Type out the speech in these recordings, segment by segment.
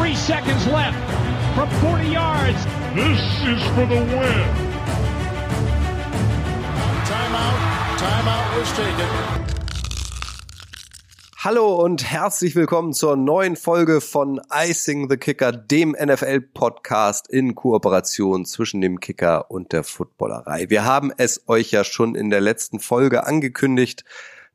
Three seconds left from 40 yards. This is for the win. Timeout. Timeout was taken. Hallo und herzlich willkommen zur neuen Folge von Icing the Kicker, dem NFL-Podcast in Kooperation zwischen dem Kicker und der Footballerei. Wir haben es euch ja schon in der letzten Folge angekündigt.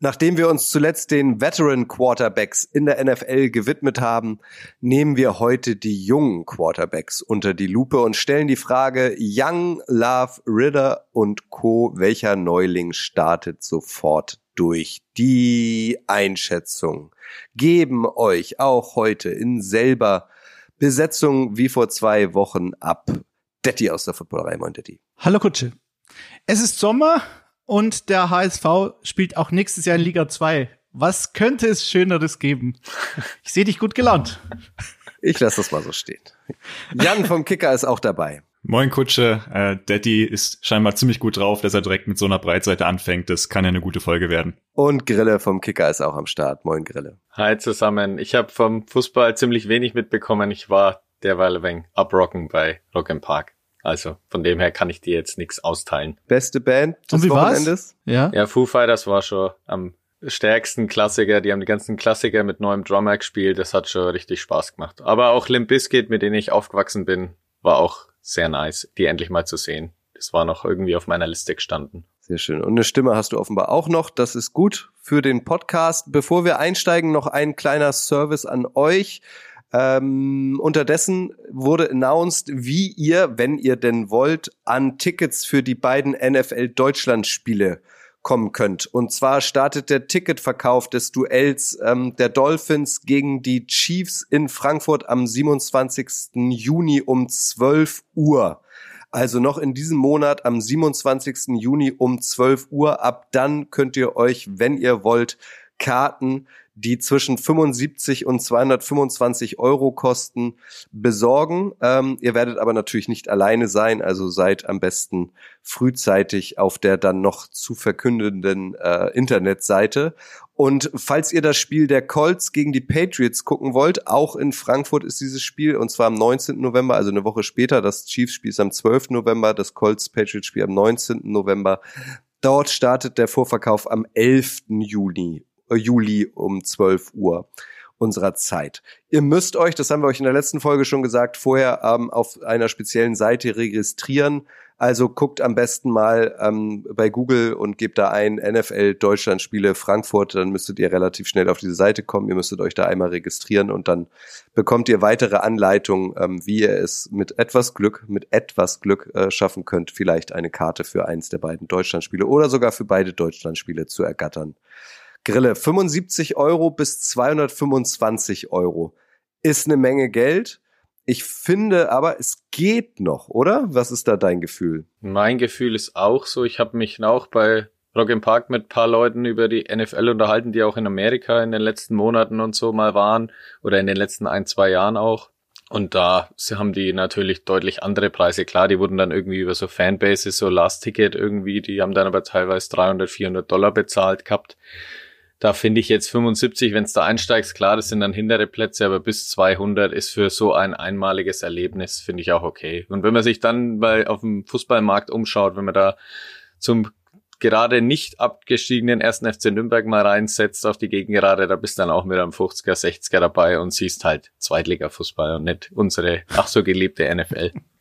Nachdem wir uns zuletzt den Veteran Quarterbacks in der NFL gewidmet haben, nehmen wir heute die jungen Quarterbacks unter die Lupe und stellen die Frage Young, Love, Ritter und Co. Welcher Neuling startet sofort durch die Einschätzung geben euch auch heute in selber Besetzung wie vor zwei Wochen ab. Detti aus der Footballerei, moin Detti. Hallo Kutsche. Es ist Sommer und der HSV spielt auch nächstes Jahr in Liga 2. Was könnte es Schöneres geben? Ich sehe dich gut gelaunt. Ich lasse das mal so stehen. Jan vom Kicker ist auch dabei. Moin Kutsche, äh, Daddy ist scheinbar ziemlich gut drauf, dass er direkt mit so einer Breitseite anfängt. Das kann ja eine gute Folge werden. Und Grille vom Kicker ist auch am Start. Moin Grille. Hi zusammen. Ich habe vom Fußball ziemlich wenig mitbekommen. Ich war derweil ein wenig abrocken bei Rock Park. Also von dem her kann ich dir jetzt nichts austeilen. Beste Band des des Wochenendes? Ja. Ja, Foo Fighters war schon am stärksten Klassiker. Die haben die ganzen Klassiker mit neuem Drummer gespielt. Das hat schon richtig Spaß gemacht. Aber auch Limp Bizkit, mit denen ich aufgewachsen bin, war auch sehr nice, die endlich mal zu sehen. Das war noch irgendwie auf meiner Liste gestanden. Sehr schön. Und eine Stimme hast du offenbar auch noch. Das ist gut für den Podcast. Bevor wir einsteigen, noch ein kleiner Service an euch. Ähm, unterdessen wurde announced, wie ihr, wenn ihr denn wollt, an Tickets für die beiden NFL Deutschland Spiele kommen könnt. Und zwar startet der Ticketverkauf des Duells ähm, der Dolphins gegen die Chiefs in Frankfurt am 27. Juni um 12 Uhr. Also noch in diesem Monat am 27. Juni um 12 Uhr. Ab dann könnt ihr euch, wenn ihr wollt, Karten die zwischen 75 und 225 Euro kosten, besorgen. Ähm, ihr werdet aber natürlich nicht alleine sein, also seid am besten frühzeitig auf der dann noch zu verkündenden äh, Internetseite. Und falls ihr das Spiel der Colts gegen die Patriots gucken wollt, auch in Frankfurt ist dieses Spiel und zwar am 19. November, also eine Woche später. Das Chiefs-Spiel ist am 12. November, das Colts-Patriots-Spiel am 19. November. Dort startet der Vorverkauf am 11. Juni Juli um 12 Uhr unserer Zeit. Ihr müsst euch, das haben wir euch in der letzten Folge schon gesagt, vorher ähm, auf einer speziellen Seite registrieren. Also guckt am besten mal ähm, bei Google und gebt da ein NFL Deutschland Spiele Frankfurt, dann müsstet ihr relativ schnell auf diese Seite kommen. Ihr müsstet euch da einmal registrieren und dann bekommt ihr weitere Anleitungen, ähm, wie ihr es mit etwas Glück, mit etwas Glück äh, schaffen könnt, vielleicht eine Karte für eins der beiden Deutschland Spiele oder sogar für beide Deutschland Spiele zu ergattern. Grille. 75 Euro bis 225 Euro ist eine Menge Geld. Ich finde aber, es geht noch, oder? Was ist da dein Gefühl? Mein Gefühl ist auch so. Ich habe mich auch bei Rock im Park mit paar Leuten über die NFL unterhalten, die auch in Amerika in den letzten Monaten und so mal waren oder in den letzten ein, zwei Jahren auch. Und da haben die natürlich deutlich andere Preise. Klar, die wurden dann irgendwie über so Fanbases, so Last Ticket irgendwie, die haben dann aber teilweise 300, 400 Dollar bezahlt gehabt. Da finde ich jetzt 75, wenn es da einsteigst, klar, das sind dann hintere Plätze, aber bis 200 ist für so ein einmaliges Erlebnis, finde ich auch okay. Und wenn man sich dann bei auf dem Fußballmarkt umschaut, wenn man da zum gerade nicht abgestiegenen ersten FC Nürnberg mal reinsetzt auf die Gegengerade, da bist du dann auch mit einem 50er, 60er dabei und siehst halt Zweitliga-Fußball und nicht unsere ach so geliebte NFL.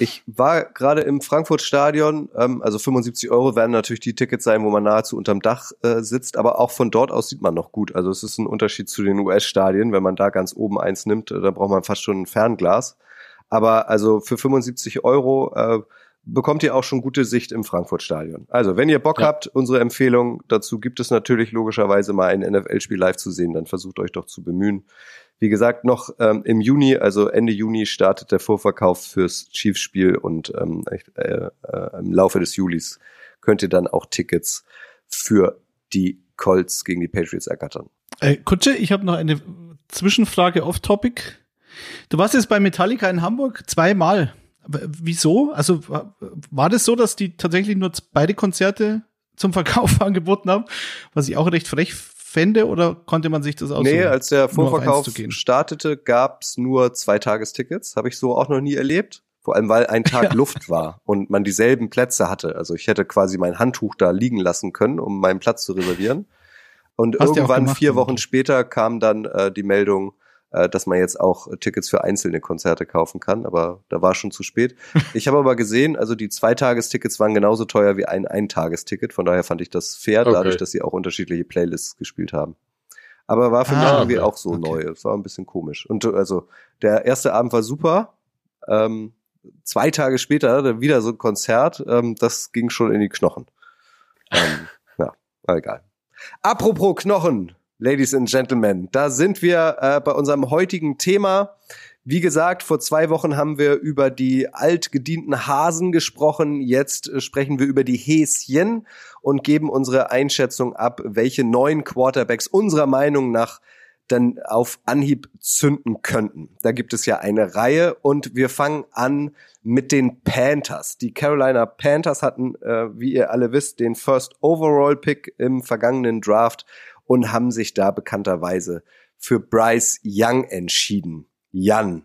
Ich war gerade im Frankfurt-Stadion, ähm, also 75 Euro werden natürlich die Tickets sein, wo man nahezu unterm Dach äh, sitzt, aber auch von dort aus sieht man noch gut. Also es ist ein Unterschied zu den US-Stadien, wenn man da ganz oben eins nimmt, äh, da braucht man fast schon ein Fernglas. Aber also für 75 Euro äh, bekommt ihr auch schon gute Sicht im Frankfurt-Stadion. Also wenn ihr Bock ja. habt, unsere Empfehlung dazu gibt es natürlich logischerweise mal ein NFL-Spiel live zu sehen, dann versucht euch doch zu bemühen. Wie gesagt, noch ähm, im Juni, also Ende Juni, startet der Vorverkauf fürs Chiefs-Spiel und ähm, äh, äh, im Laufe des Julis könnt ihr dann auch Tickets für die Colts gegen die Patriots ergattern. Äh, Kutsche, ich habe noch eine Zwischenfrage off-Topic. Du warst jetzt bei Metallica in Hamburg zweimal. Wieso? Also war das so, dass die tatsächlich nur beide Konzerte zum Verkauf angeboten haben? Was ich auch recht frech fände oder konnte man sich das aussuchen? Nee, als der Vorverkauf startete, gab's nur Zweitagestickets. Habe ich so auch noch nie erlebt. Vor allem, weil ein Tag Luft war und man dieselben Plätze hatte. Also ich hätte quasi mein Handtuch da liegen lassen können, um meinen Platz zu reservieren. Und Hast ja irgendwann, gemacht, vier? Wochen später, kam dann äh, die Meldung, äh, dass man jetzt auch Tickets für einzelne Konzerte kaufen kann. Aber da war schon zu spät. Ich habe aber gesehen, also die Zweitagestickets waren genauso teuer wie ein Eintagesticket. Von daher fand ich das fair, Okay. dadurch, dass sie auch unterschiedliche Playlists gespielt haben. Aber war für mich Ah, irgendwie okay. auch so Okay. neu. Es war ein bisschen komisch. Und also der erste Abend war super. Ähm, zwei Tage später wieder so ein Konzert. Ähm, das ging schon in die Knochen. Ähm, ja, war egal. Apropos Knochen, Ladies and Gentlemen, da sind wir äh, bei unserem heutigen Thema. Wie gesagt, vor zwei Wochen haben wir über die altgedienten Hasen gesprochen. Jetzt äh, sprechen wir über die Häschen und geben unsere Einschätzung ab, welche neuen Quarterbacks unserer Meinung nach dann auf Anhieb zünden könnten. Da gibt es ja eine Reihe und wir fangen an mit den Panthers. Die Carolina Panthers hatten, äh, wie ihr alle wisst, den First Overall Pick im vergangenen Draft und haben sich da bekannterweise für Bryce Young entschieden. Jan,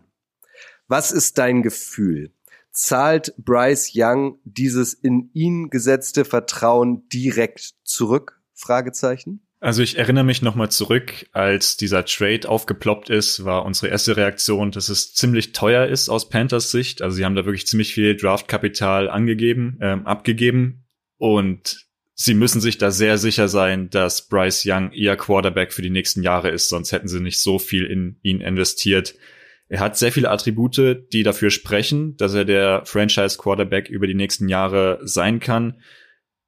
was ist dein Gefühl? Zahlt Bryce Young dieses in ihn gesetzte Vertrauen direkt zurück? Fragezeichen. Also ich erinnere mich nochmal zurück, als dieser Trade aufgeploppt ist, war unsere erste Reaktion, dass es ziemlich teuer ist aus Panthers Sicht. Also sie haben da wirklich ziemlich viel Draftkapital angegeben, ähm, abgegeben und sie müssen sich da sehr sicher sein, dass Bryce Young ihr Quarterback für die nächsten Jahre ist, sonst hätten sie nicht so viel in ihn investiert. Er hat sehr viele Attribute, die dafür sprechen, dass er der Franchise Quarterback über die nächsten Jahre sein kann.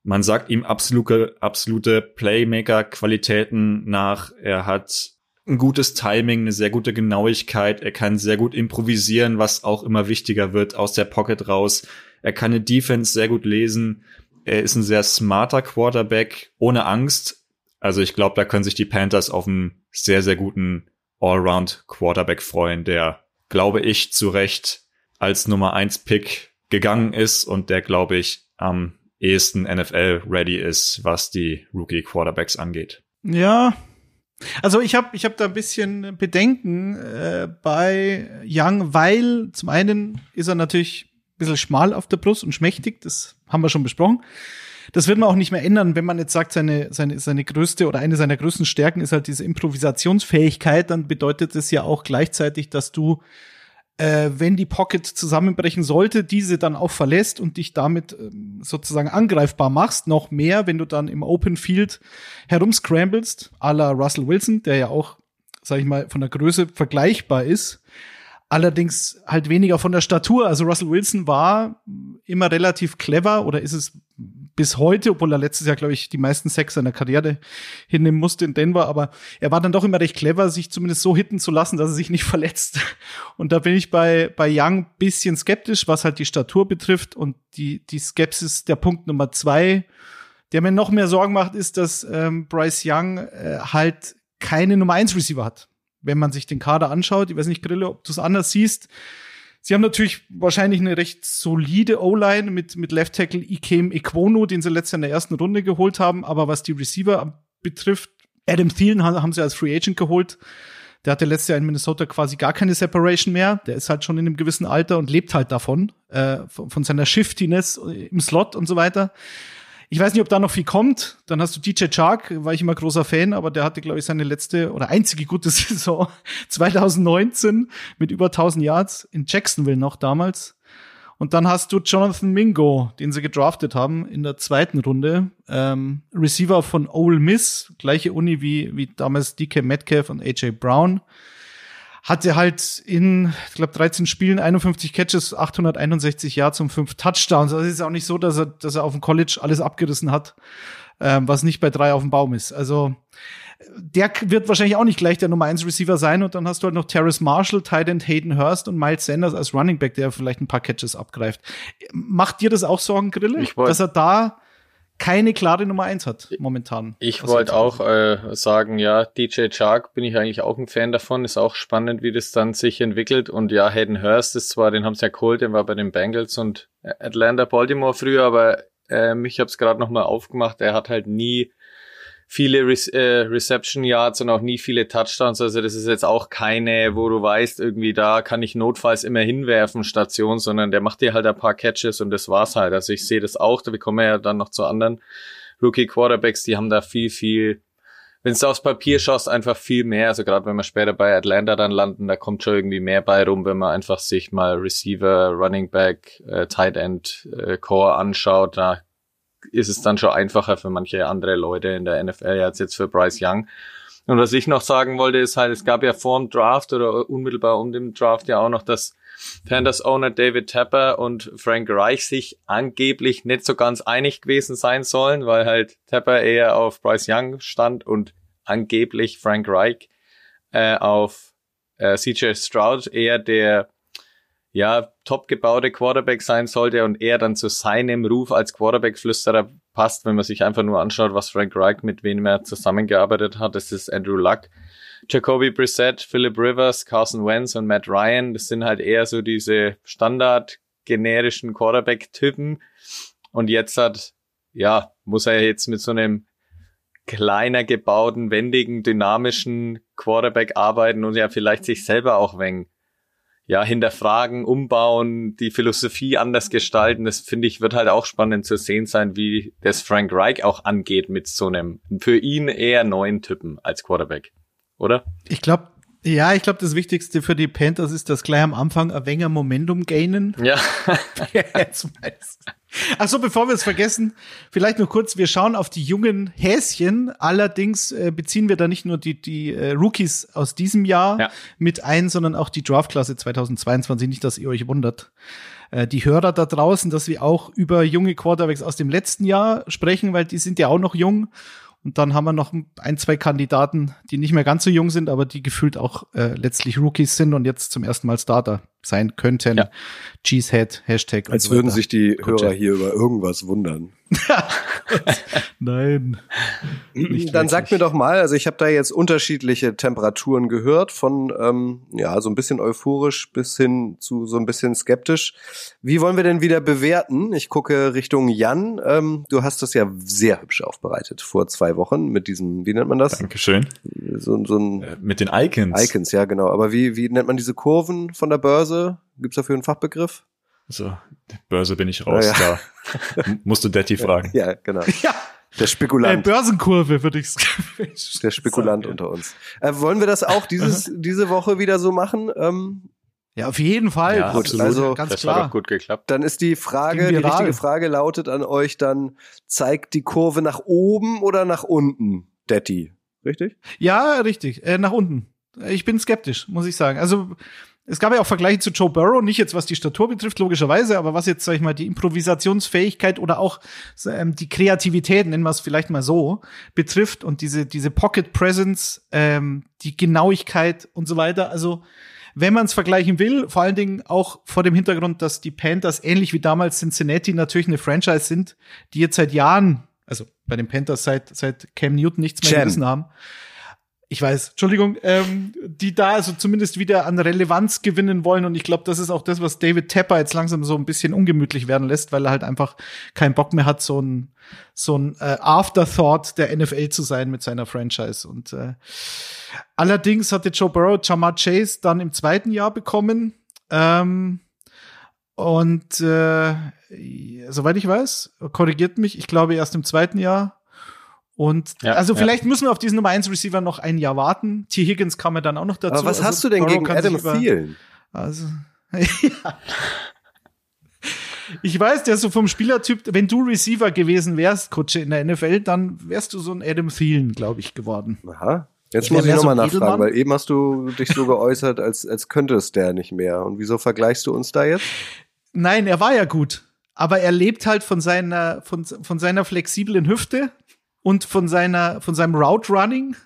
Man sagt ihm absolute, absolute Playmaker-Qualitäten nach. Er hat ein gutes Timing, eine sehr gute Genauigkeit. Er kann sehr gut improvisieren, was auch immer wichtiger wird, aus der Pocket raus. Er kann eine Defense sehr gut lesen. Er ist ein sehr smarter Quarterback, ohne Angst. Also ich glaube, da können sich die Panthers auf einen sehr, sehr guten Allround-Quarterback freuen, der, glaube ich, zu Recht als Nummer 1 Pick gegangen ist und der, glaube ich, am ehesten NFL-ready ist, was die Rookie-Quarterbacks angeht. Ja. Also ich habe ich hab da ein bisschen Bedenken äh, bei Young, weil zum einen ist er natürlich bisschen schmal auf der Brust und schmächtig, das haben wir schon besprochen. Das wird man auch nicht mehr ändern, wenn man jetzt sagt, seine, seine, seine größte oder eine seiner größten Stärken ist halt diese Improvisationsfähigkeit, dann bedeutet es ja auch gleichzeitig, dass du äh, wenn die Pocket zusammenbrechen sollte, diese dann auch verlässt und dich damit ähm, sozusagen angreifbar machst, noch mehr, wenn du dann im Open Field herumscramblest, à la Russell Wilson, der ja auch, sag ich mal, von der Größe vergleichbar ist. Allerdings halt weniger von der Statur. Also Russell Wilson war immer relativ clever oder ist es bis heute, obwohl er letztes Jahr, glaube ich, die meisten Sex seiner Karriere hinnehmen musste in Denver, aber er war dann doch immer recht clever, sich zumindest so hitten zu lassen, dass er sich nicht verletzt. Und da bin ich bei, bei Young bisschen skeptisch, was halt die Statur betrifft und die, die Skepsis der Punkt Nummer zwei, der mir noch mehr Sorgen macht, ist, dass ähm, Bryce Young äh, halt keine Nummer eins Receiver hat. Wenn man sich den Kader anschaut, ich weiß nicht, Grille, ob du es anders siehst, Sie haben natürlich wahrscheinlich eine recht solide O-Line mit, mit Left Tackle Ikem Ekwono, den sie letztes Jahr in der ersten Runde geholt haben. Aber was die Receiver betrifft, Adam Thielen haben, haben sie als Free Agent geholt. Der hatte letztes Jahr in Minnesota quasi gar keine Separation mehr. Der ist halt schon in einem gewissen Alter und lebt halt davon, äh, von, von seiner Shiftiness im Slot und so weiter. Ich weiß nicht, ob da noch viel kommt. Dann hast du DJ Chark, war ich immer großer Fan, aber der hatte, glaube ich, seine letzte oder einzige gute Saison 2019 mit über 1000 Yards in Jacksonville noch damals. Und dann hast du Jonathan Mingo, den sie gedraftet haben in der zweiten Runde. Ähm, Receiver von Ole Miss, gleiche Uni wie, wie damals DK Metcalf und AJ Brown. Hatte halt in, ich glaube, 13 Spielen 51 Catches, 861 Yards und 5 Touchdowns. Also es ist auch nicht so, dass er, dass er auf dem College alles abgerissen hat, ähm, was nicht bei drei auf dem Baum ist. Also der wird wahrscheinlich auch nicht gleich der Nummer 1 Receiver sein und dann hast du halt noch Terrace Marshall, Tight Hayden Hurst und Miles Sanders als Running Back, der vielleicht ein paar Catches abgreift. Macht dir das auch Sorgen, Grille? Ich dass er da keine klare Nummer 1 hat momentan? Ich wollte auch äh, sagen, ja, DJ Chark bin ich eigentlich auch ein Fan davon. Ist auch spannend, wie das dann sich entwickelt. Und ja, Hayden Hurst ist zwar, den haben sie ja geholt, der war bei den Bengals und Atlanta Baltimore früher, aber ähm, ich habe es gerade nochmal aufgemacht. Er hat halt nie viele Re äh, Reception Yards und auch nie viele Touchdowns. Also das ist jetzt auch keine, wo du weißt, irgendwie da kann ich notfalls immer hinwerfen, Station, sondern der macht dir halt ein paar Catches und das war's halt. Also ich sehe das auch, da kommen wir ja dann noch zu anderen Rookie Quarterbacks, die haben da viel, viel, wenn du aufs Papier schaust, einfach viel mehr. Also gerade wenn wir später bei Atlanta dann landen, da kommt schon irgendwie mehr bei rum, wenn man einfach sich mal Receiver, Running Back, äh, Tight End, äh, Core anschaut. Da ist es dann schon einfacher für manche andere Leute in der NFL als jetzt für Bryce Young. Und was ich noch sagen wollte, ist halt, es gab ja vor dem Draft oder unmittelbar um den Draft ja auch noch, dass Panthers Owner David Tapper und Frank Reich sich angeblich nicht so ganz einig gewesen sein sollen, weil halt Tapper eher auf Bryce Young stand und angeblich Frank Reich äh, auf äh, CJ Stroud eher der ja, top gebaute Quarterback sein sollte und er dann zu seinem Ruf als Quarterback-Flüsterer passt, wenn man sich einfach nur anschaut, was Frank Reich mit wem er zusammengearbeitet hat. Das ist Andrew Luck, Jacoby Brissett, Philip Rivers, Carson Wentz und Matt Ryan. Das sind halt eher so diese standard generischen Quarterback-Typen. Und jetzt hat, ja, muss er jetzt mit so einem kleiner gebauten, wendigen, dynamischen Quarterback arbeiten und ja vielleicht sich selber auch wenn ja, hinterfragen, umbauen, die Philosophie anders gestalten. Das finde ich, wird halt auch spannend zu sehen sein, wie das Frank Reich auch angeht mit so einem für ihn eher neuen Typen als Quarterback. Oder? Ich glaube, ja, ich glaube, das Wichtigste für die Panthers ist, dass gleich am Anfang ein wenig Momentum gainen. Ja. Achso, bevor wir es vergessen, vielleicht nur kurz, wir schauen auf die jungen Häschen. Allerdings äh, beziehen wir da nicht nur die, die äh, Rookies aus diesem Jahr ja. mit ein, sondern auch die Draftklasse 2022. Nicht, dass ihr euch wundert. Äh, die Hörer da draußen, dass wir auch über junge Quarterbacks aus dem letzten Jahr sprechen, weil die sind ja auch noch jung und dann haben wir noch ein, zwei Kandidaten, die nicht mehr ganz so jung sind, aber die gefühlt auch äh, letztlich Rookies sind und jetzt zum ersten Mal Starter sein könnten. Ja. Cheesehead, Hashtag. Als so würden sich die Hörer hier über irgendwas wundern. Nein. Dann sag mir doch mal, also ich habe da jetzt unterschiedliche Temperaturen gehört, von ähm, ja so ein bisschen euphorisch bis hin zu so ein bisschen skeptisch. Wie wollen wir denn wieder bewerten? Ich gucke Richtung Jan. Ähm, du hast das ja sehr hübsch aufbereitet vor zwei Wochen mit diesem, wie nennt man das? Dankeschön. So, so ein äh, mit den Icons. Icons, ja genau. Aber wie wie nennt man diese Kurven von der Börse? Gibt's dafür einen Fachbegriff? So, Börse bin ich raus, ja. da musst du Detti fragen. Ja, genau. Ja. Der Spekulant. Äh, Börsenkurve würde ich Der Spekulant sagen, unter uns. Äh, wollen wir das auch dieses, diese Woche wieder so machen? Ähm, ja, auf jeden Fall. Ja, gut, also ganz das klar. hat doch gut geklappt. Dann ist die Frage, die richtige Frage lautet an euch dann, zeigt die Kurve nach oben oder nach unten, Detti? Richtig? Ja, richtig. Äh, nach unten. Ich bin skeptisch, muss ich sagen. Also es gab ja auch Vergleiche zu Joe Burrow, nicht jetzt was die Statur betrifft, logischerweise, aber was jetzt, sag ich mal, die Improvisationsfähigkeit oder auch ähm, die Kreativität, nennen wir es vielleicht mal so, betrifft und diese, diese Pocket Presence, ähm, die Genauigkeit und so weiter. Also, wenn man es vergleichen will, vor allen Dingen auch vor dem Hintergrund, dass die Panthers ähnlich wie damals Cincinnati natürlich eine Franchise sind, die jetzt seit Jahren, also bei den Panthers seit, seit Cam Newton nichts mehr gerissen haben ich weiß, Entschuldigung, ähm, die da also zumindest wieder an Relevanz gewinnen wollen. Und ich glaube, das ist auch das, was David Tepper jetzt langsam so ein bisschen ungemütlich werden lässt, weil er halt einfach keinen Bock mehr hat, so ein, so ein äh, Afterthought der NFL zu sein mit seiner Franchise. Und äh, allerdings hatte Joe Burrow Jamar Chase dann im zweiten Jahr bekommen. Ähm, und äh, soweit ich weiß, korrigiert mich, ich glaube erst im zweiten Jahr und ja, also vielleicht ja. müssen wir auf diesen Nummer 1 Receiver noch ein Jahr warten. T. Higgins kam ja dann auch noch dazu. Aber was also hast du denn Burrow gegen Adam Thielen? Also, ja. Ich weiß, der so vom Spielertyp, wenn du Receiver gewesen wärst, Kutsche in der NFL, dann wärst du so ein Adam Thielen, glaube ich, geworden. Aha. Jetzt muss ich nochmal so nachfragen, weil eben hast du dich so geäußert, als, als könnte es der nicht mehr. Und wieso vergleichst du uns da jetzt? Nein, er war ja gut. Aber er lebt halt von seiner, von, von seiner flexiblen Hüfte, und von seiner, von seinem Route Running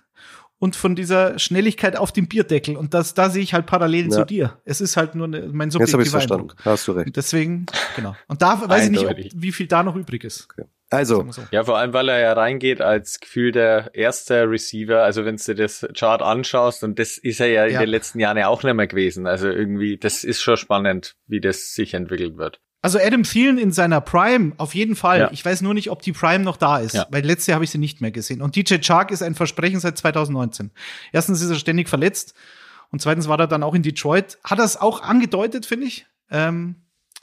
und von dieser Schnelligkeit auf dem Bierdeckel. Und das, da sehe ich halt Parallelen ja. zu dir. Es ist halt nur eine, mein subjektiver Jetzt verstanden. Eindruck. Hast du recht. Und deswegen, genau. Und da weiß ich nicht, ob, wie viel da noch übrig ist. Okay. Also. So. Ja, vor allem, weil er ja reingeht als Gefühl der erste Receiver. Also wenn du das Chart anschaust, und das ist er ja, ja in den letzten Jahren ja auch nicht mehr gewesen. Also irgendwie, das ist schon spannend, wie das sich entwickelt wird. Also Adam Thielen in seiner Prime, auf jeden Fall. Ja. Ich weiß nur nicht, ob die Prime noch da ist, Ja. weil letztes Jahr habe ich sie nicht mehr gesehen. Und DJ Chark ist ein Versprechen seit 2019. Erstens ist er ständig verletzt und zweitens war er dann auch in Detroit. Hat er es auch angedeutet, finde ich. Ähm,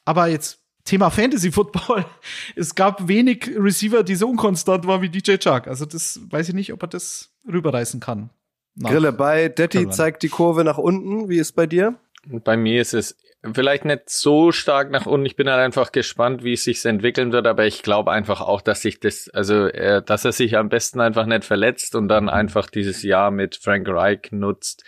aber jetzt Thema Fantasy Football. Es gab wenig Receiver, die so unkonstant waren wie DJ Chark. Also das weiß ich nicht, ob er das rüberreißen kann. Nach- Grille, bei Detti zeigt die Kurve nach unten. Wie ist bei dir? Bei mir ist es vielleicht nicht so stark nach unten. Ich bin halt einfach gespannt, wie es sich entwickeln wird, aber ich glaube einfach auch, dass sich das, also äh, dass er sich am besten einfach nicht verletzt und dann einfach dieses Jahr mit Frank Reich nutzt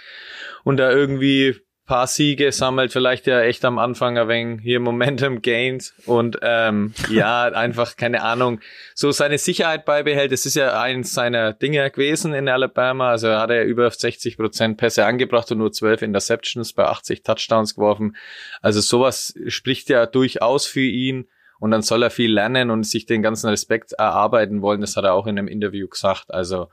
und da irgendwie paar Siege sammelt, vielleicht ja echt am Anfang ein wenig hier Momentum Gains und ähm, ja, einfach, keine Ahnung, so seine Sicherheit beibehält. Das ist ja eins seiner Dinge gewesen in Alabama. Also hat er über 60 Prozent Pässe angebracht und nur 12 Interceptions bei 80 Touchdowns geworfen. Also sowas spricht ja durchaus für ihn. Und dann soll er viel lernen und sich den ganzen Respekt erarbeiten wollen. Das hat er auch in einem Interview gesagt. Also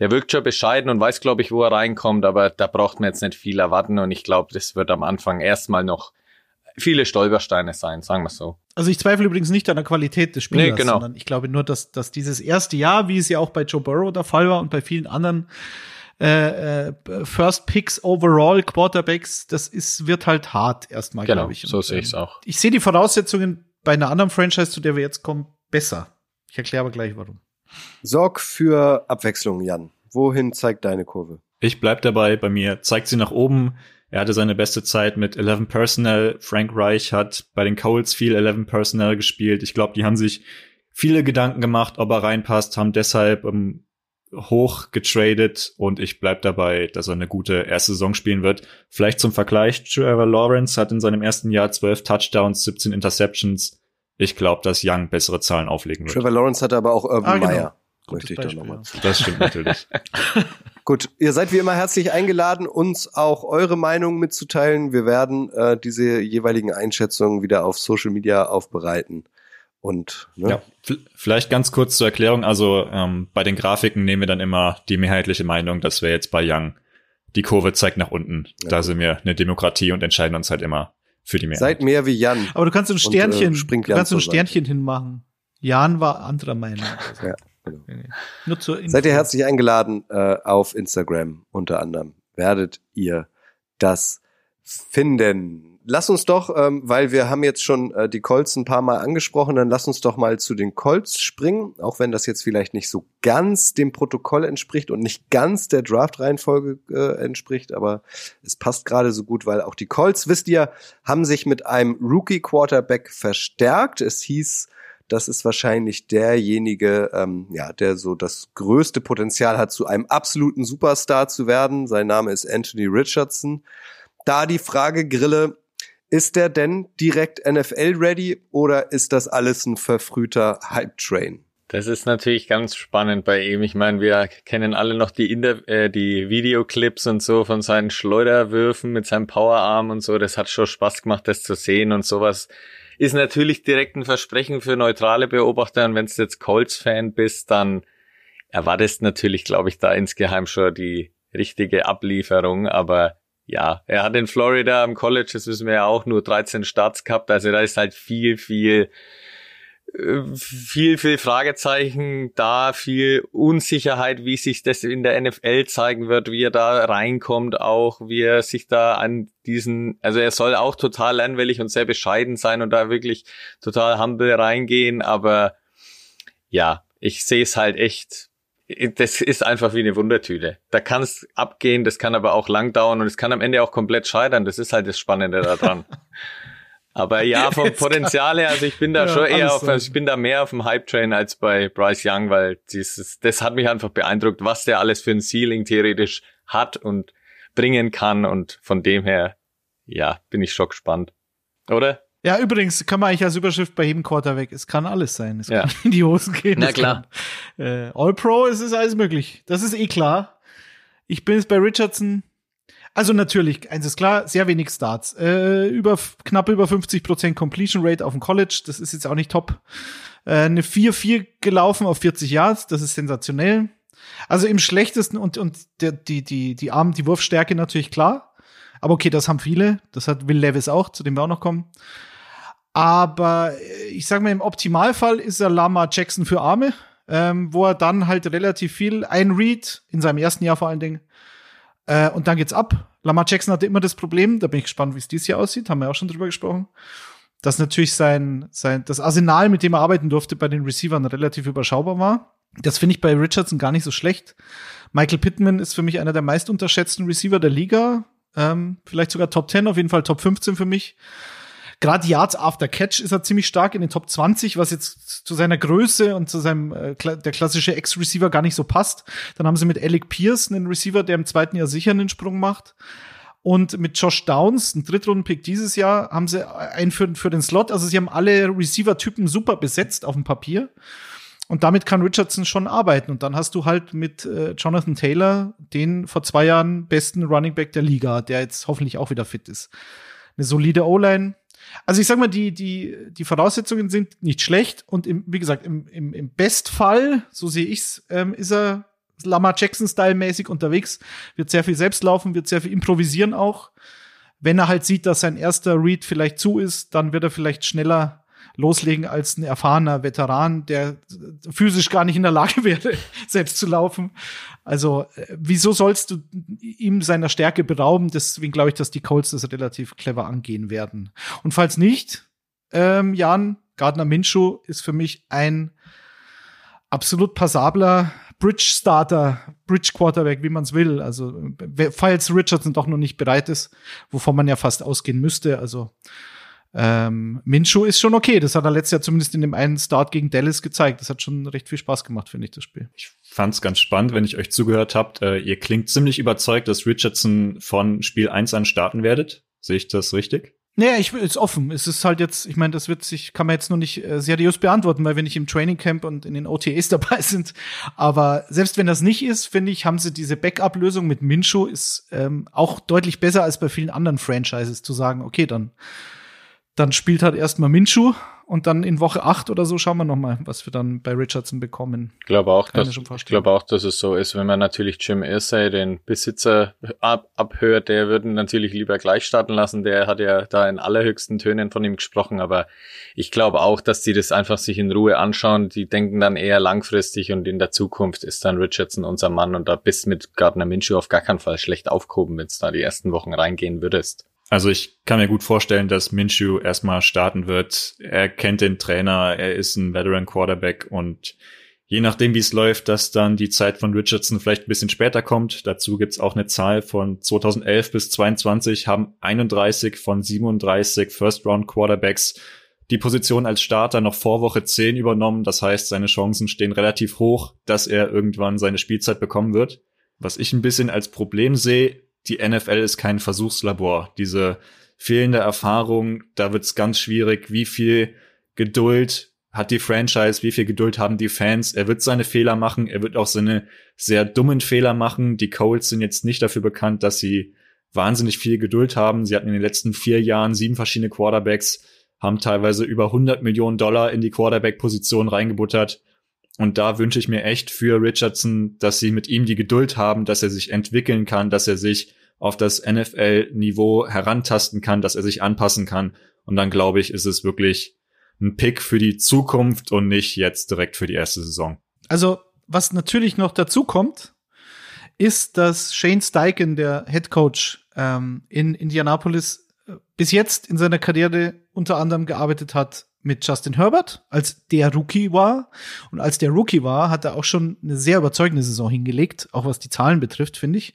der wirkt schon bescheiden und weiß, glaube ich, wo er reinkommt, aber da braucht man jetzt nicht viel erwarten und ich glaube, das wird am Anfang erstmal noch viele Stolpersteine sein, sagen wir so. Also ich zweifle übrigens nicht an der Qualität des Spielers, Nee, genau. sondern ich glaube nur, dass, dass dieses erste Jahr, wie es ja auch bei Joe Burrow der Fall war und bei vielen anderen äh, äh, First Picks Overall Quarterbacks, das ist wird halt hart erstmal, Genau, glaube ich. so Und, sehe ich es ähm, auch. Ich sehe die Voraussetzungen bei einer anderen Franchise, zu der wir jetzt kommen, besser. Ich erkläre aber gleich warum. Sorg für Abwechslung, Jan. Wohin zeigt deine Kurve? Ich bleib dabei, bei mir zeigt sie nach oben. Er hatte seine beste Zeit mit 11 Personnel. Frank Reich hat bei den Colts viel 11 Personnel gespielt. Ich glaube, die haben sich viele Gedanken gemacht, ob er reinpasst, haben deshalb ähm, hoch getradet und ich bleib dabei, dass er eine gute erste Saison spielen wird. Vielleicht zum Vergleich, Trevor Lawrence hat in seinem ersten Jahr 12 Touchdowns, 17 Interceptions. Ich glaube, dass Young bessere Zahlen auflegen wird. Trevor Lawrence hatte aber auch Urban Ah, genau. Meyer. Möchte ich da Beispiel, nochmal. ja. Das stimmt natürlich. Gut, ihr seid wie immer herzlich eingeladen, uns auch eure Meinung mitzuteilen. Wir werden äh, diese jeweiligen Einschätzungen wieder auf Social Media aufbereiten. Und ne? Ja, vielleicht ganz kurz zur Erklärung. Also ähm, bei den Grafiken nehmen wir dann immer die mehrheitliche Meinung, dass wir jetzt bei Young die Kurve zeigt nach unten. Da sind wir eine Demokratie und entscheiden uns halt immer für die Mehrheit. seid mehr wie Jan. Aber du kannst ein Und, äh, Sternchen, du kannst Jan ein Sternchen hinmachen. Jan war anderer Meinung. Ja, genau. Nur zur Info. Seid ihr herzlich eingeladen äh, auf Instagram unter anderem. Werdet ihr das finden. Lass uns doch, ähm, weil wir haben jetzt schon äh, die Colts ein paar Mal angesprochen, dann lass uns doch mal zu den Colts springen, auch wenn das jetzt vielleicht nicht so ganz dem Protokoll entspricht und nicht ganz der Draft-Reihenfolge äh, entspricht, aber es passt gerade so gut, weil auch die Colts, wisst ihr, haben sich mit einem Rookie-Quarterback verstärkt. Es hieß, das ist wahrscheinlich derjenige, ähm, ja, der so das größte Potenzial hat, zu einem absoluten Superstar zu werden. Sein Name ist Anthony Richardson. Da die Frage, Grille, ist der denn direkt NFL-ready oder ist das alles ein verfrühter Hype-Train? Das ist natürlich ganz spannend bei ihm. Ich meine, wir kennen alle noch die, Inter äh, die Videoclips und so von seinen Schleuderwürfen mit seinem Powerarm und so. Das hat schon Spaß gemacht, das zu sehen und sowas ist natürlich direkt ein Versprechen für neutrale Beobachter. Und wenn du jetzt Colts-Fan bist, dann erwartest natürlich, glaube ich, da insgeheim schon die richtige Ablieferung. Aber ja, er hat in Florida am College, das wissen wir ja auch, nur 13 Starts gehabt. Also da ist halt viel, viel viel, viel Fragezeichen da, viel Unsicherheit, wie sich das in der NFL zeigen wird, wie er da reinkommt, auch wie er sich da an diesen, also er soll auch total lernwillig und sehr bescheiden sein und da wirklich total humble reingehen, aber ja, ich sehe es halt echt, das ist einfach wie eine Wundertüte. Da kann es abgehen, das kann aber auch lang dauern und es kann am Ende auch komplett scheitern, das ist halt das Spannende daran. Aber ja, vom Potenzial her, also ich bin da Ja, schon eher auf, ich bin da mehr auf dem Hype-Train als bei Bryce Young, weil dieses, das hat mich einfach beeindruckt, was der alles für ein Ceiling theoretisch hat und bringen kann und von dem her, ja, bin ich schon gespannt. Oder? Ja, übrigens kann man eigentlich als Überschrift bei jedem Quarterback, es kann alles sein. Es Ja. kann in die Hosen gehen. Na klar. Kann, äh, All-Pro, es ist alles möglich. Das ist eh klar. Ich bin jetzt bei Richardson. Also natürlich, eins ist klar, sehr wenig Starts. Äh, über, knapp über 50% Completion Rate auf dem College, das ist jetzt auch nicht top. Äh, eine 4-4 gelaufen auf 40 Yards, das ist sensationell. Also im schlechtesten und, und der, die, die, die Arm, die Wurfstärke natürlich klar. Aber okay, das haben viele. Das hat Will Levis auch, zu dem wir auch noch kommen. Aber äh, ich sage mal, im Optimalfall ist er Lama Jackson für Arme, ähm, wo er dann halt relativ viel einread, in seinem ersten Jahr vor allen Dingen. Äh, und dann geht's ab. Lamar Jackson hatte immer das Problem, da bin ich gespannt, wie es dieses Jahr aussieht, haben wir auch schon drüber gesprochen, dass natürlich sein, sein, das Arsenal, mit dem er arbeiten durfte, bei den Receivern relativ überschaubar war. Das finde ich bei Richardson gar nicht so schlecht. Michael Pittman ist für mich einer der meist unterschätzten Receiver der Liga. Ähm, vielleicht sogar Top 10, auf jeden Fall Top 15 für mich. Gerade Yards after Catch ist er ziemlich stark in den Top 20, was jetzt zu seiner Größe und zu seinem äh, der klassische Ex-Receiver gar nicht so passt. Dann haben sie mit Alec Pierce einen Receiver, der im zweiten Jahr sicher einen Sprung macht. Und mit Josh Downs, ein Drittrunden-Pick dieses Jahr, haben sie einen für, für den Slot. Also sie haben alle Receiver-Typen super besetzt auf dem Papier. Und damit kann Richardson schon arbeiten. Und dann hast du halt mit äh, Jonathan Taylor den vor zwei Jahren besten Running Back der Liga, der jetzt hoffentlich auch wieder fit ist. Eine solide O-Line, also ich sag mal, die, die, die Voraussetzungen sind nicht schlecht und im, wie gesagt, im, im, im Bestfall, so sehe ich's, ähm, ist er Lamar Jackson-Style-mäßig unterwegs, wird sehr viel selbst laufen, wird sehr viel improvisieren auch. Wenn er halt sieht, dass sein erster Read vielleicht zu ist, dann wird er vielleicht schneller loslegen als ein erfahrener Veteran, der physisch gar nicht in der Lage wäre, selbst zu laufen. Also, äh, wieso sollst du ihm seiner Stärke berauben? Deswegen glaube ich, dass die Colts das relativ clever angehen werden. Und falls nicht, ähm, Jan, Gardner Minshew ist für mich ein absolut passabler Bridge Starter, Bridge Quarterback, wie man es will. Also, falls Richardson doch noch nicht bereit ist, wovon man ja fast ausgehen müsste. Also, ähm, Minshu ist schon okay. Das hat er letztes Jahr zumindest in dem einen Start gegen Dallas gezeigt. Das hat schon recht viel Spaß gemacht, finde ich, das Spiel. Ich fand's ganz spannend, wenn ich euch zugehört habt. Äh, ihr klingt ziemlich überzeugt, dass Richardson von Spiel 1 an starten werdet. Sehe ich das richtig? Naja, ich ist offen. Es ist halt jetzt, ich meine, das wird sich, kann man jetzt noch nicht äh, seriös beantworten, weil wir nicht im Training Camp und in den OTAs dabei sind. Aber selbst wenn das nicht ist, finde ich, haben sie diese Backup-Lösung mit Minshu ist ähm, auch deutlich besser als bei vielen anderen Franchises zu sagen, okay, dann dann spielt halt erstmal Minshu und dann in Woche 8 oder so schauen wir nochmal, was wir dann bei Richardson bekommen. Ich glaube auch, dass, ich glaube auch, dass es so ist, wenn man natürlich Jim Irsay, den Besitzer, ab, abhört, der würden natürlich lieber gleich starten lassen. Der hat ja da in allerhöchsten Tönen von ihm gesprochen, aber ich glaube auch, dass die das einfach sich in Ruhe anschauen. Die denken dann eher langfristig und in der Zukunft ist dann Richardson unser Mann und da bist mit Gardner Minshew auf gar keinen Fall schlecht aufgehoben, wenn es da die ersten Wochen reingehen würdest. Also ich kann mir gut vorstellen, dass Minshew erstmal starten wird. Er kennt den Trainer, er ist ein Veteran Quarterback und je nachdem, wie es läuft, dass dann die Zeit von Richardson vielleicht ein bisschen später kommt. Dazu gibt's auch eine Zahl von 2011 bis 22 haben 31 von 37 First Round Quarterbacks die Position als Starter noch vor Woche 10 übernommen. Das heißt, seine Chancen stehen relativ hoch, dass er irgendwann seine Spielzeit bekommen wird. Was ich ein bisschen als Problem sehe, die NFL ist kein Versuchslabor. Diese fehlende Erfahrung, da wird es ganz schwierig, wie viel Geduld hat die Franchise, wie viel Geduld haben die Fans. Er wird seine Fehler machen, er wird auch seine sehr dummen Fehler machen. Die Colts sind jetzt nicht dafür bekannt, dass sie wahnsinnig viel Geduld haben. Sie hatten in den letzten vier Jahren sieben verschiedene Quarterbacks, haben teilweise über 100 Millionen Dollar in die Quarterback-Position reingebuttert. Und da wünsche ich mir echt für Richardson, dass sie mit ihm die Geduld haben, dass er sich entwickeln kann, dass er sich auf das NFL-Niveau herantasten kann, dass er sich anpassen kann. Und dann glaube ich, ist es wirklich ein Pick für die Zukunft und nicht jetzt direkt für die erste Saison. Also, was natürlich noch dazu kommt, ist, dass Shane Steichen, der Head Coach ähm, in Indianapolis, äh, bis jetzt in seiner Karriere unter anderem gearbeitet hat mit Justin Herbert, als der Rookie war. Und als der Rookie war, hat er auch schon eine sehr überzeugende Saison hingelegt, auch was die Zahlen betrifft, finde ich.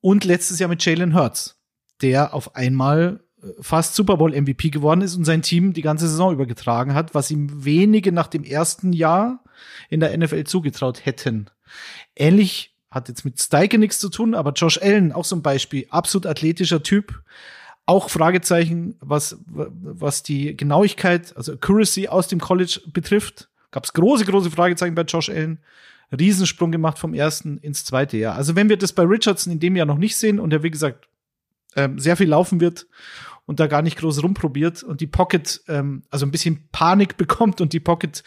Und letztes Jahr mit Jalen Hurts, der auf einmal äh, fast Super Bowl MVP geworden ist und sein Team die ganze Saison übergetragen hat, was ihm wenige nach dem ersten Jahr in der NFL zugetraut hätten. Ähnlich hat jetzt mit Steike nichts zu tun, aber Josh Allen, auch so ein Beispiel, absolut athletischer Typ, auch Fragezeichen, was, was die Genauigkeit, also Accuracy aus dem College betrifft. Gab es große, große Fragezeichen bei Josh Allen. Riesensprung gemacht vom ersten ins zweite Jahr. Also wenn wir das bei Richardson in dem Jahr noch nicht sehen und er, wie gesagt, ähm, sehr viel laufen wird und da gar nicht groß rumprobiert und die Pocket, ähm, also ein bisschen Panik bekommt und die Pocket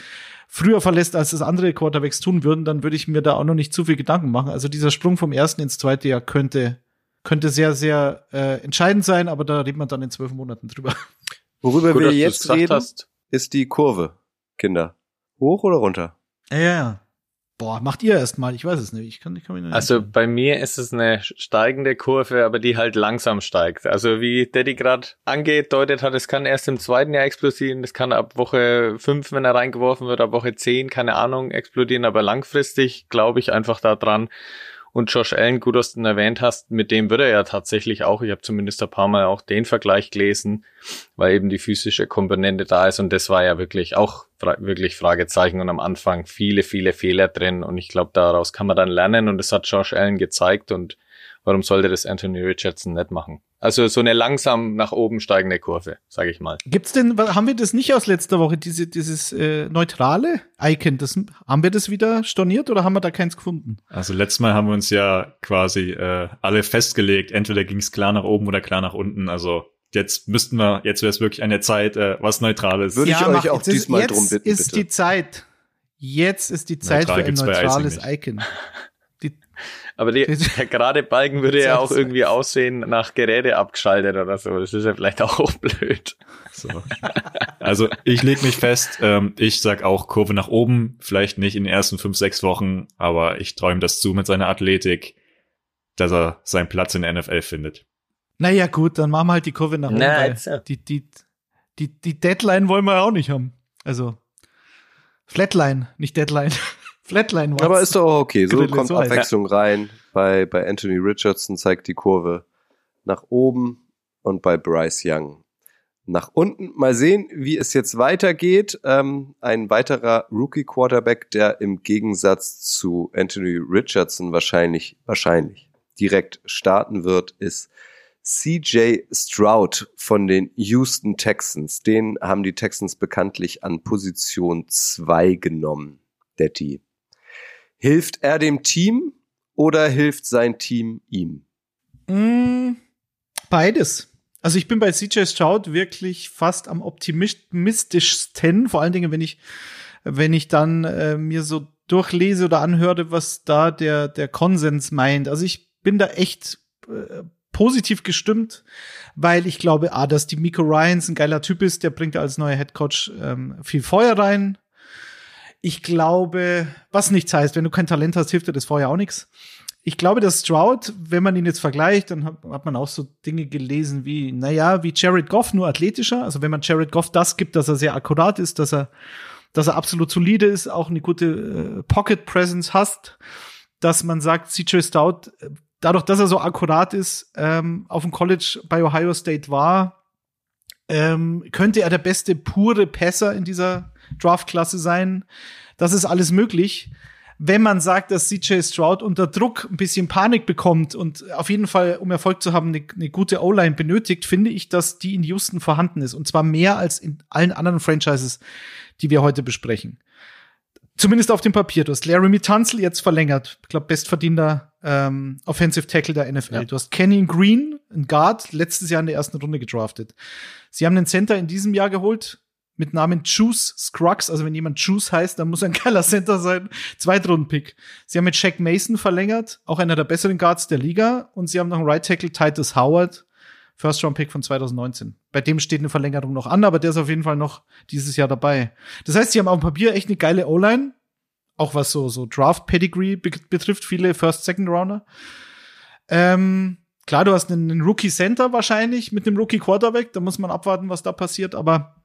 früher verlässt, als das andere Quarterbacks tun würden, dann würde ich mir da auch noch nicht zu viel Gedanken machen. Also dieser Sprung vom ersten ins zweite Jahr könnte könnte sehr, sehr äh, entscheidend sein, aber da reden wir dann in zwölf Monaten drüber. Worüber Gut, wir jetzt gesagt reden, hast. ist die Kurve, Kinder. Hoch oder runter? Ja, ja. Boah, macht ihr erst mal. Ich weiß es nicht. Ich kann, ich kann mich nicht Also bei mir ist es eine steigende Kurve, aber die halt langsam steigt. Also wie Daddy gerade angedeutet hat, es kann erst im zweiten Jahr explodieren, es kann ab Woche fünf, wenn er reingeworfen wird, ab Woche zehn, keine Ahnung, explodieren, aber langfristig glaube ich einfach daran. Und Josh Allen, gut, dass du ihn erwähnt hast, mit dem wird er ja tatsächlich auch, ich habe zumindest ein paar Mal auch den Vergleich gelesen, weil eben die physische Komponente da ist und das war ja wirklich auch wirklich Fragezeichen und am Anfang viele, viele Fehler drin und ich glaube, daraus kann man dann lernen und das hat Josh Allen gezeigt und warum sollte das Anthony Richardson nicht machen? Also so eine langsam nach oben steigende Kurve, sage ich mal. Gibt's denn, haben wir das nicht aus letzter Woche, diese, dieses äh, neutrale Icon? Das, haben wir das wieder storniert oder haben wir da keins gefunden? Also letztes Mal haben wir uns ja quasi äh, alle festgelegt, entweder ging es klar nach oben oder klar nach unten. Also jetzt müssten wir, jetzt wäre es wirklich an der Zeit, äh, was Neutrales. Würde ich euch mach- auch jetzt ist- diesmal jetzt drum bitten, ist bitte. die Zeit. Jetzt ist die Zeit Neutral für ein neutrales nicht. Icon. Aber die, der gerade Balken würde ja auch irgendwie aussehen nach Geräte abgeschaltet oder so. Das ist ja vielleicht auch blöd. So. Also ich leg mich fest, ähm, ich sag auch Kurve nach oben, vielleicht nicht in den ersten fünf, sechs Wochen, aber ich träume das zu mit seiner Athletik, dass er seinen Platz in der NFL findet. naja, gut, dann machen wir halt die Kurve nach oben. Na, jetzt, ja. die, die, die, die Deadline wollen wir ja auch nicht haben. Also, Flatline, nicht Deadline. Flatline war's. Aber ist doch auch okay. So Grille, kommt so. Abwechslung rein. Bei, bei Anthony Richardson zeigt die Kurve nach oben und bei Bryce Young nach unten. Mal sehen, wie es jetzt weitergeht. Ähm, ein weiterer Rookie-Quarterback, der im Gegensatz zu Anthony Richardson wahrscheinlich, wahrscheinlich direkt starten wird, ist CJ Stroud von den Houston Texans. Den haben die Texans bekanntlich an Position 2 genommen. Detti. Hilft er dem Team oder hilft sein Team ihm? Mm, beides. Also ich bin bei CJ Stroud wirklich fast am optimistischsten, vor allen Dingen, wenn ich, wenn ich dann äh, mir so durchlese oder anhöre, was da der, der Konsens meint. Also ich bin da echt äh, positiv gestimmt, weil ich glaube, A, dass die Miko Ryans ein geiler Typ ist, der bringt als neuer Headcoach ähm, viel Feuer rein. Ich glaube, was nichts heißt, wenn du kein Talent hast, hilft dir das vorher auch nichts. Ich glaube, dass Stroud, wenn man ihn jetzt vergleicht, dann hat, hat man auch so Dinge gelesen wie, naja, wie Jared Goff, nur athletischer. Also wenn man Jared Goff das gibt, dass er sehr akkurat ist, dass er, dass er absolut solide ist, auch eine gute äh, Pocket Presence hast, dass man sagt, CJ Stroud, äh, dadurch, dass er so akkurat ist, ähm, auf dem College bei Ohio State war, ähm, könnte er der beste pure Passer in dieser Draftklasse sein. Das ist alles möglich. Wenn man sagt, dass CJ Stroud unter Druck ein bisschen Panik bekommt und auf jeden Fall, um Erfolg zu haben, eine, eine gute O-Line benötigt, finde ich, dass die in Houston vorhanden ist. Und zwar mehr als in allen anderen Franchises, die wir heute besprechen. Zumindest auf dem Papier. Du hast Laramie Tunzel jetzt verlängert. Ich glaube, bestverdienter ähm, Offensive Tackle der NFL. Ja. Du hast Kenny Green, ein Guard, letztes Jahr in der ersten Runde gedraftet. Sie haben einen Center in diesem Jahr geholt mit Namen Juice Scruggs. Also wenn jemand Juice heißt, dann muss er ein geiler Center sein. Zweitrunden-Pick. Sie haben mit Shaq Mason verlängert, auch einer der besseren Guards der Liga. Und sie haben noch einen Right Tackle Titus Howard, First-Round-Pick von 2019. Bei dem steht eine Verlängerung noch an, aber der ist auf jeden Fall noch dieses Jahr dabei. Das heißt, sie haben auf dem Papier echt eine geile O-Line. Auch was so, so Draft-Pedigree be betrifft, viele First-Second-Rounder. Ähm, klar, du hast einen, einen Rookie-Center wahrscheinlich mit einem Rookie-Quarterback. Da muss man abwarten, was da passiert. Aber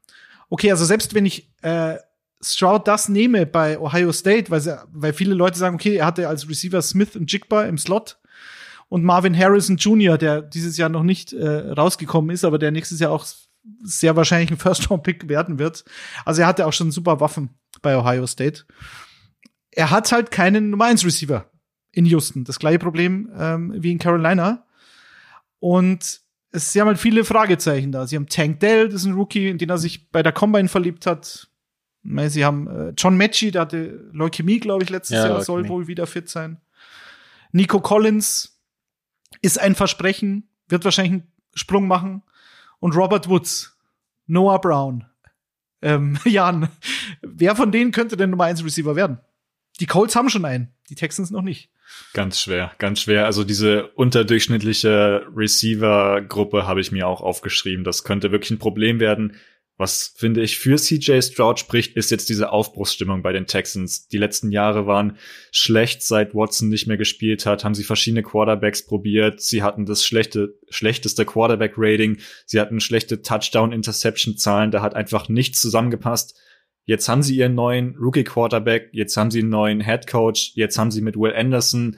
okay, also selbst wenn ich äh, Stroud das nehme bei Ohio State, weil, sie, weil viele Leute sagen, okay, er hatte als Receiver Smith und Jigba im Slot und Marvin Harrison Jr., der dieses Jahr noch nicht äh, rausgekommen ist, aber der nächstes Jahr auch sehr wahrscheinlich ein First-Round-Pick werden wird. Also er hatte auch schon super Waffen bei Ohio State. Er hat halt keinen Nummer 1 Receiver in Houston. Das gleiche Problem ähm, wie in Carolina. Und es sie haben halt viele Fragezeichen da. Sie haben Tank Dell, das ist ein Rookie, in den er sich bei der Combine verliebt hat. Sie haben äh, John Mechie, der hatte Leukämie, glaube ich, letztes Ja, Jahr, soll Leukämie. wohl wieder fit sein. Nico Collins ist ein Versprechen, wird wahrscheinlich einen Sprung machen. Und Robert Woods, Noah Brown, ähm, Jan, wer von denen könnte denn Nummer 1 Receiver werden? Die Colts haben schon einen, die Texans noch nicht. Ganz schwer, ganz schwer. Also diese unterdurchschnittliche Receiver-Gruppe habe ich mir auch aufgeschrieben. Das könnte wirklich ein Problem werden. Was finde ich für CJ Stroud spricht, ist jetzt diese Aufbruchsstimmung bei den Texans. Die letzten Jahre waren schlecht, seit Watson nicht mehr gespielt hat, haben sie verschiedene Quarterbacks probiert. Sie hatten das schlechte, schlechteste Quarterback-Rating. Sie hatten schlechte Touchdown-Interception-Zahlen. Da hat einfach nichts zusammengepasst. Jetzt haben sie ihren neuen Rookie-Quarterback. Jetzt haben sie einen neuen Head Coach. Jetzt haben sie mit Will Anderson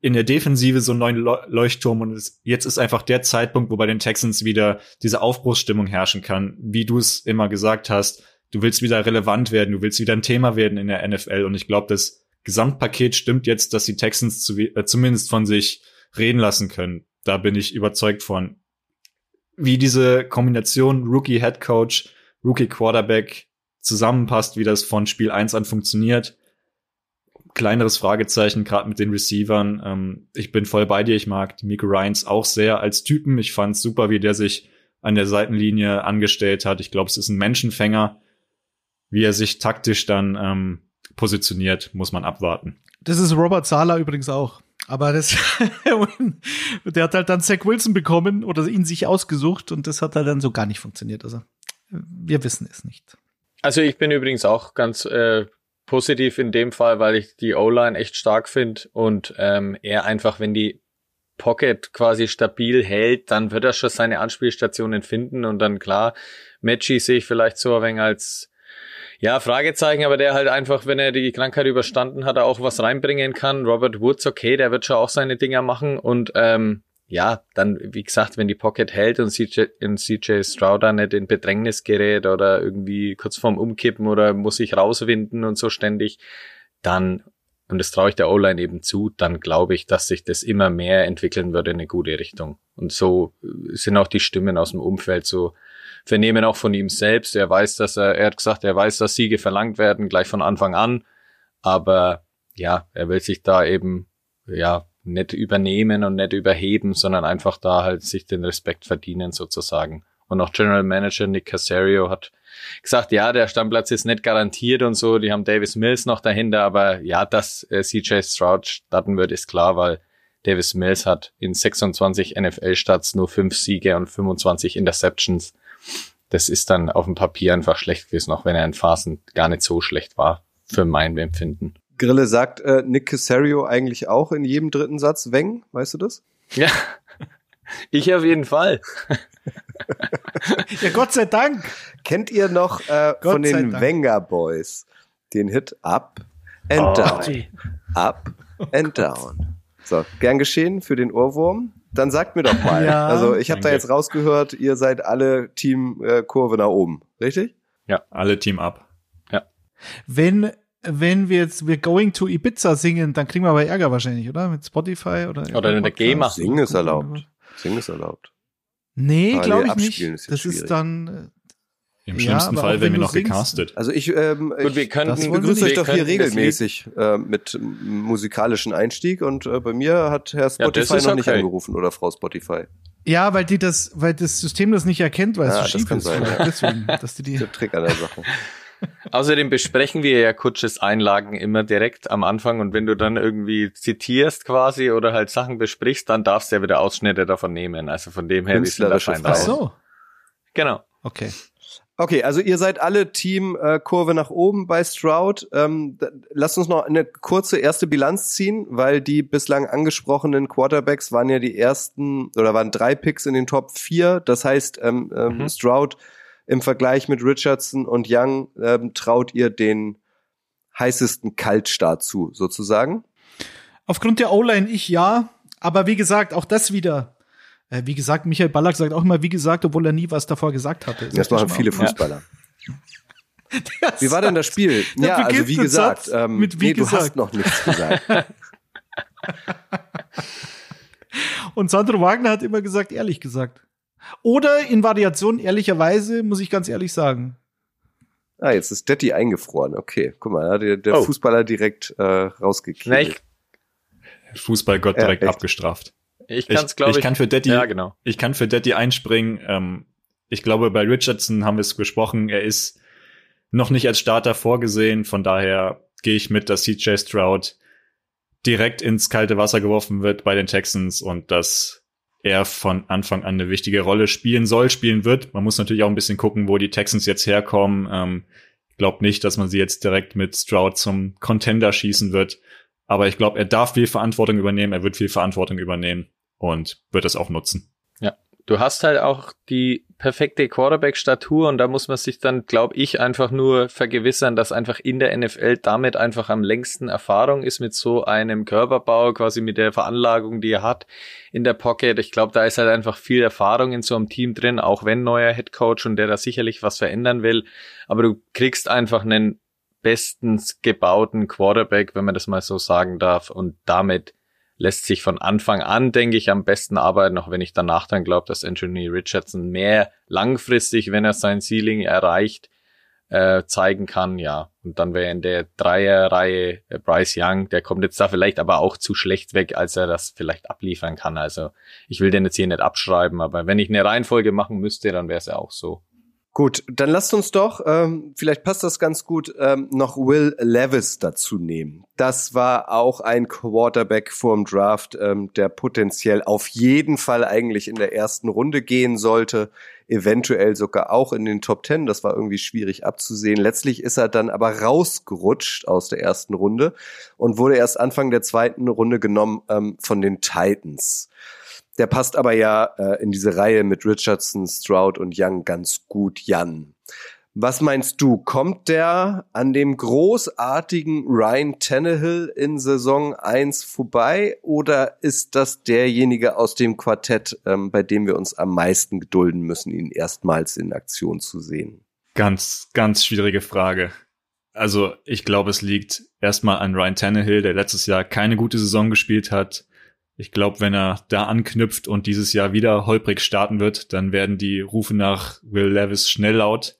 in der Defensive so einen neuen Leuchtturm und jetzt ist einfach der Zeitpunkt, wo bei den Texans wieder diese Aufbruchsstimmung herrschen kann, wie du es immer gesagt hast. Du willst wieder relevant werden, du willst wieder ein Thema werden in der NFL und ich glaube, das Gesamtpaket stimmt jetzt, dass die Texans zu, äh, zumindest von sich reden lassen können. Da bin ich überzeugt von. Wie diese Kombination Rookie Head Coach, Rookie Quarterback zusammenpasst, wie das von Spiel 1 an funktioniert kleineres Fragezeichen, gerade mit den Receivern. Ähm, ich bin voll bei dir. Ich mag Miko Ryans auch sehr als Typen. Ich fand super, wie der sich an der Seitenlinie angestellt hat. Ich glaube, es ist ein Menschenfänger. Wie er sich taktisch dann ähm, positioniert, muss man abwarten. Das ist Robert Sala übrigens auch. Aber das, der hat halt dann Zach Wilson bekommen oder ihn sich ausgesucht und das hat halt dann so gar nicht funktioniert. Also wir wissen es nicht. Also ich bin übrigens auch ganz äh, positiv in dem Fall, weil ich die O-Line echt stark finde und ähm, er einfach, wenn die Pocket quasi stabil hält, dann wird er schon seine Anspielstationen finden und dann klar, Matchy sehe ich vielleicht so ein wenig als ja, Fragezeichen, aber der halt einfach, wenn er die Krankheit überstanden hat, auch was reinbringen kann. Robert Woods, okay, der wird schon auch seine Dinger machen und ähm, ja, dann, wie gesagt, wenn die Pocket hält und CJ, in CJ Stroud da nicht in Bedrängnis gerät oder irgendwie kurz vorm Umkippen oder muss sich rauswinden und so ständig, dann, und das traue ich der O-Line eben zu, dann glaube ich, dass sich das immer mehr entwickeln würde in eine gute Richtung. Und so sind auch die Stimmen aus dem Umfeld so, vernehmen auch von ihm selbst. Er weiß, dass er, er hat gesagt, er weiß, dass Siege verlangt werden, gleich von Anfang an. Aber ja, er will sich da eben, ja, nicht übernehmen und nicht überheben, sondern einfach da halt sich den Respekt verdienen sozusagen. Und auch General Manager Nick Casario hat gesagt, ja, der Stammplatz ist nicht garantiert und so. Die haben Davis Mills noch dahinter, aber ja, dass äh, CJ Stroud starten wird, ist klar, weil Davis Mills hat in 26 NFL-Starts nur fünf Siege und 25 Interceptions. Das ist dann auf dem Papier einfach schlecht gewesen, auch wenn er in Phasen gar nicht so schlecht war, für mein Empfinden. Grille sagt äh, Nick Casario eigentlich auch in jedem dritten Satz Weng, weißt du das? Ja, ich auf jeden Fall. ja, Gott sei Dank. Kennt ihr noch äh, von den Wenger Boys den Hit Up and oh, Down? Up oh and Down. So, gern geschehen für den Ohrwurm. Dann sagt mir doch mal. ja, also ich habe da jetzt rausgehört, ihr seid alle Team äh, Kurve nach oben, richtig? Ja, alle Team Up. Ja. Wenn wenn wir jetzt We're Going to Ibiza singen, dann kriegen wir aber Ärger wahrscheinlich, oder? Mit Spotify oder Oder in der GEMA. Singen ist erlaubt. Singen ist erlaubt. Nee, glaube ich nicht. Ist das schwierig. ist dann im schlimmsten ja, Fall werden wir noch singst. gecastet. Also ich, ähm, Gut, wir könnten, ich begrüße euch doch hier regelmäßig äh, mit musikalischen Einstieg und äh, bei mir hat Herr Spotify ja, noch okay. nicht angerufen oder Frau Spotify. Ja, weil die das, weil das System das nicht erkennt, weil es ja, so schief ist. Sein, ja. Deswegen, dass die die der Trick an der Sache. Außerdem besprechen wir ja Kutsches Einlagen immer direkt am Anfang und wenn du dann irgendwie zitierst quasi oder halt Sachen besprichst, dann darfst du ja wieder Ausschnitte davon nehmen. Also von dem her, wir sind da fein Ach so. Genau. Okay. Okay, also ihr seid alle Team äh, Kurve nach oben bei Stroud. Ähm, lasst uns noch eine kurze erste Bilanz ziehen, weil die bislang angesprochenen Quarterbacks waren ja die ersten oder waren drei Picks in den Top 4. Das heißt, ähm, ähm, mhm. Stroud im Vergleich mit Richardson und Young ähm, traut ihr den heißesten Kaltstart zu, sozusagen? Aufgrund der O-Line ich ja, aber wie gesagt, auch das wieder. Äh, wie gesagt, Michael Ballack sagt auch immer, wie gesagt, obwohl er nie was davor gesagt hatte. Das, machen viele Fußballer. Ja. wie war denn das Spiel? ja, also wie gesagt, ähm, mit wie nee, gesagt. du hast noch nichts gesagt. Und Sandro Wagner hat immer gesagt, ehrlich gesagt. Oder in Variation, ehrlicherweise, muss ich ganz ehrlich sagen. Ah, jetzt ist Detti eingefroren. Okay, guck mal, der, der oh. Fußballer direkt äh, rausgekriegt. Fußballgott direkt ja, abgestraft. Ich, kann's, glaub ich, ich kann für Detti, ja, genau. ich kann für Detti einspringen. Ähm, ich glaube, bei Richardson haben wir es besprochen. Er ist noch nicht als Starter vorgesehen. Von daher gehe ich mit, dass CJ Stroud direkt ins kalte Wasser geworfen wird bei den Texans und dass er von Anfang an eine wichtige Rolle spielen soll, spielen wird. Man muss natürlich auch ein bisschen gucken, wo die Texans jetzt herkommen. Ähm, ich glaube nicht, dass man sie jetzt direkt mit Stroud zum Contender schießen wird. Aber ich glaube, er darf viel Verantwortung übernehmen, er wird viel Verantwortung übernehmen und wird das auch nutzen. Du hast halt auch die perfekte Quarterback-Statur und da muss man sich dann, glaube ich, einfach nur vergewissern, dass einfach in der NFL damit einfach am längsten Erfahrung ist mit so einem Körperbau, quasi mit der Veranlagung, die er hat in der Pocket. Ich glaube, da ist halt einfach viel Erfahrung in so einem Team drin, auch wenn neuer Headcoach und der da sicherlich was verändern will. Aber du kriegst einfach einen bestens gebauten Quarterback, wenn man das mal so sagen darf. Und damit lässt sich von Anfang an, denke ich, am besten arbeiten, auch wenn ich danach dann glaube, dass Anthony Richardson mehr langfristig, wenn er sein Ceiling erreicht, äh, zeigen kann, ja. Und dann wäre in der Dreierreihe äh, Bryce Young, der kommt jetzt da vielleicht aber auch zu schlecht weg, als er das vielleicht abliefern kann. Also ich will den jetzt hier nicht abschreiben, aber wenn ich eine Reihenfolge machen müsste, dann wäre es ja auch so. Gut, dann lasst uns doch, ähm, vielleicht passt das ganz gut, ähm, noch Will Levis dazu nehmen. Das war auch ein Quarterback vorm Draft, ähm, der potenziell auf jeden Fall eigentlich in der ersten Runde gehen sollte, eventuell sogar auch in den Top Ten. Das war irgendwie schwierig abzusehen. Letztlich ist er dann aber rausgerutscht aus der ersten Runde und wurde erst Anfang der zweiten Runde genommen ähm, von den Titans. Der passt aber ja äh, in diese Reihe mit Richardson, Stroud und Young ganz gut, Jan. Was meinst du, kommt der an dem großartigen Ryan Tannehill in Saison 1 vorbei oder ist das derjenige aus dem Quartett, ähm, bei dem wir uns am meisten gedulden müssen, ihn erstmals in Aktion zu sehen? Ganz, ganz schwierige Frage. Also ich glaube, es liegt erstmal an Ryan Tannehill, der letztes Jahr keine gute Saison gespielt hat. Ich glaube, wenn er da anknüpft und dieses Jahr wieder holprig starten wird, dann werden die Rufe nach Will Levis schnell laut.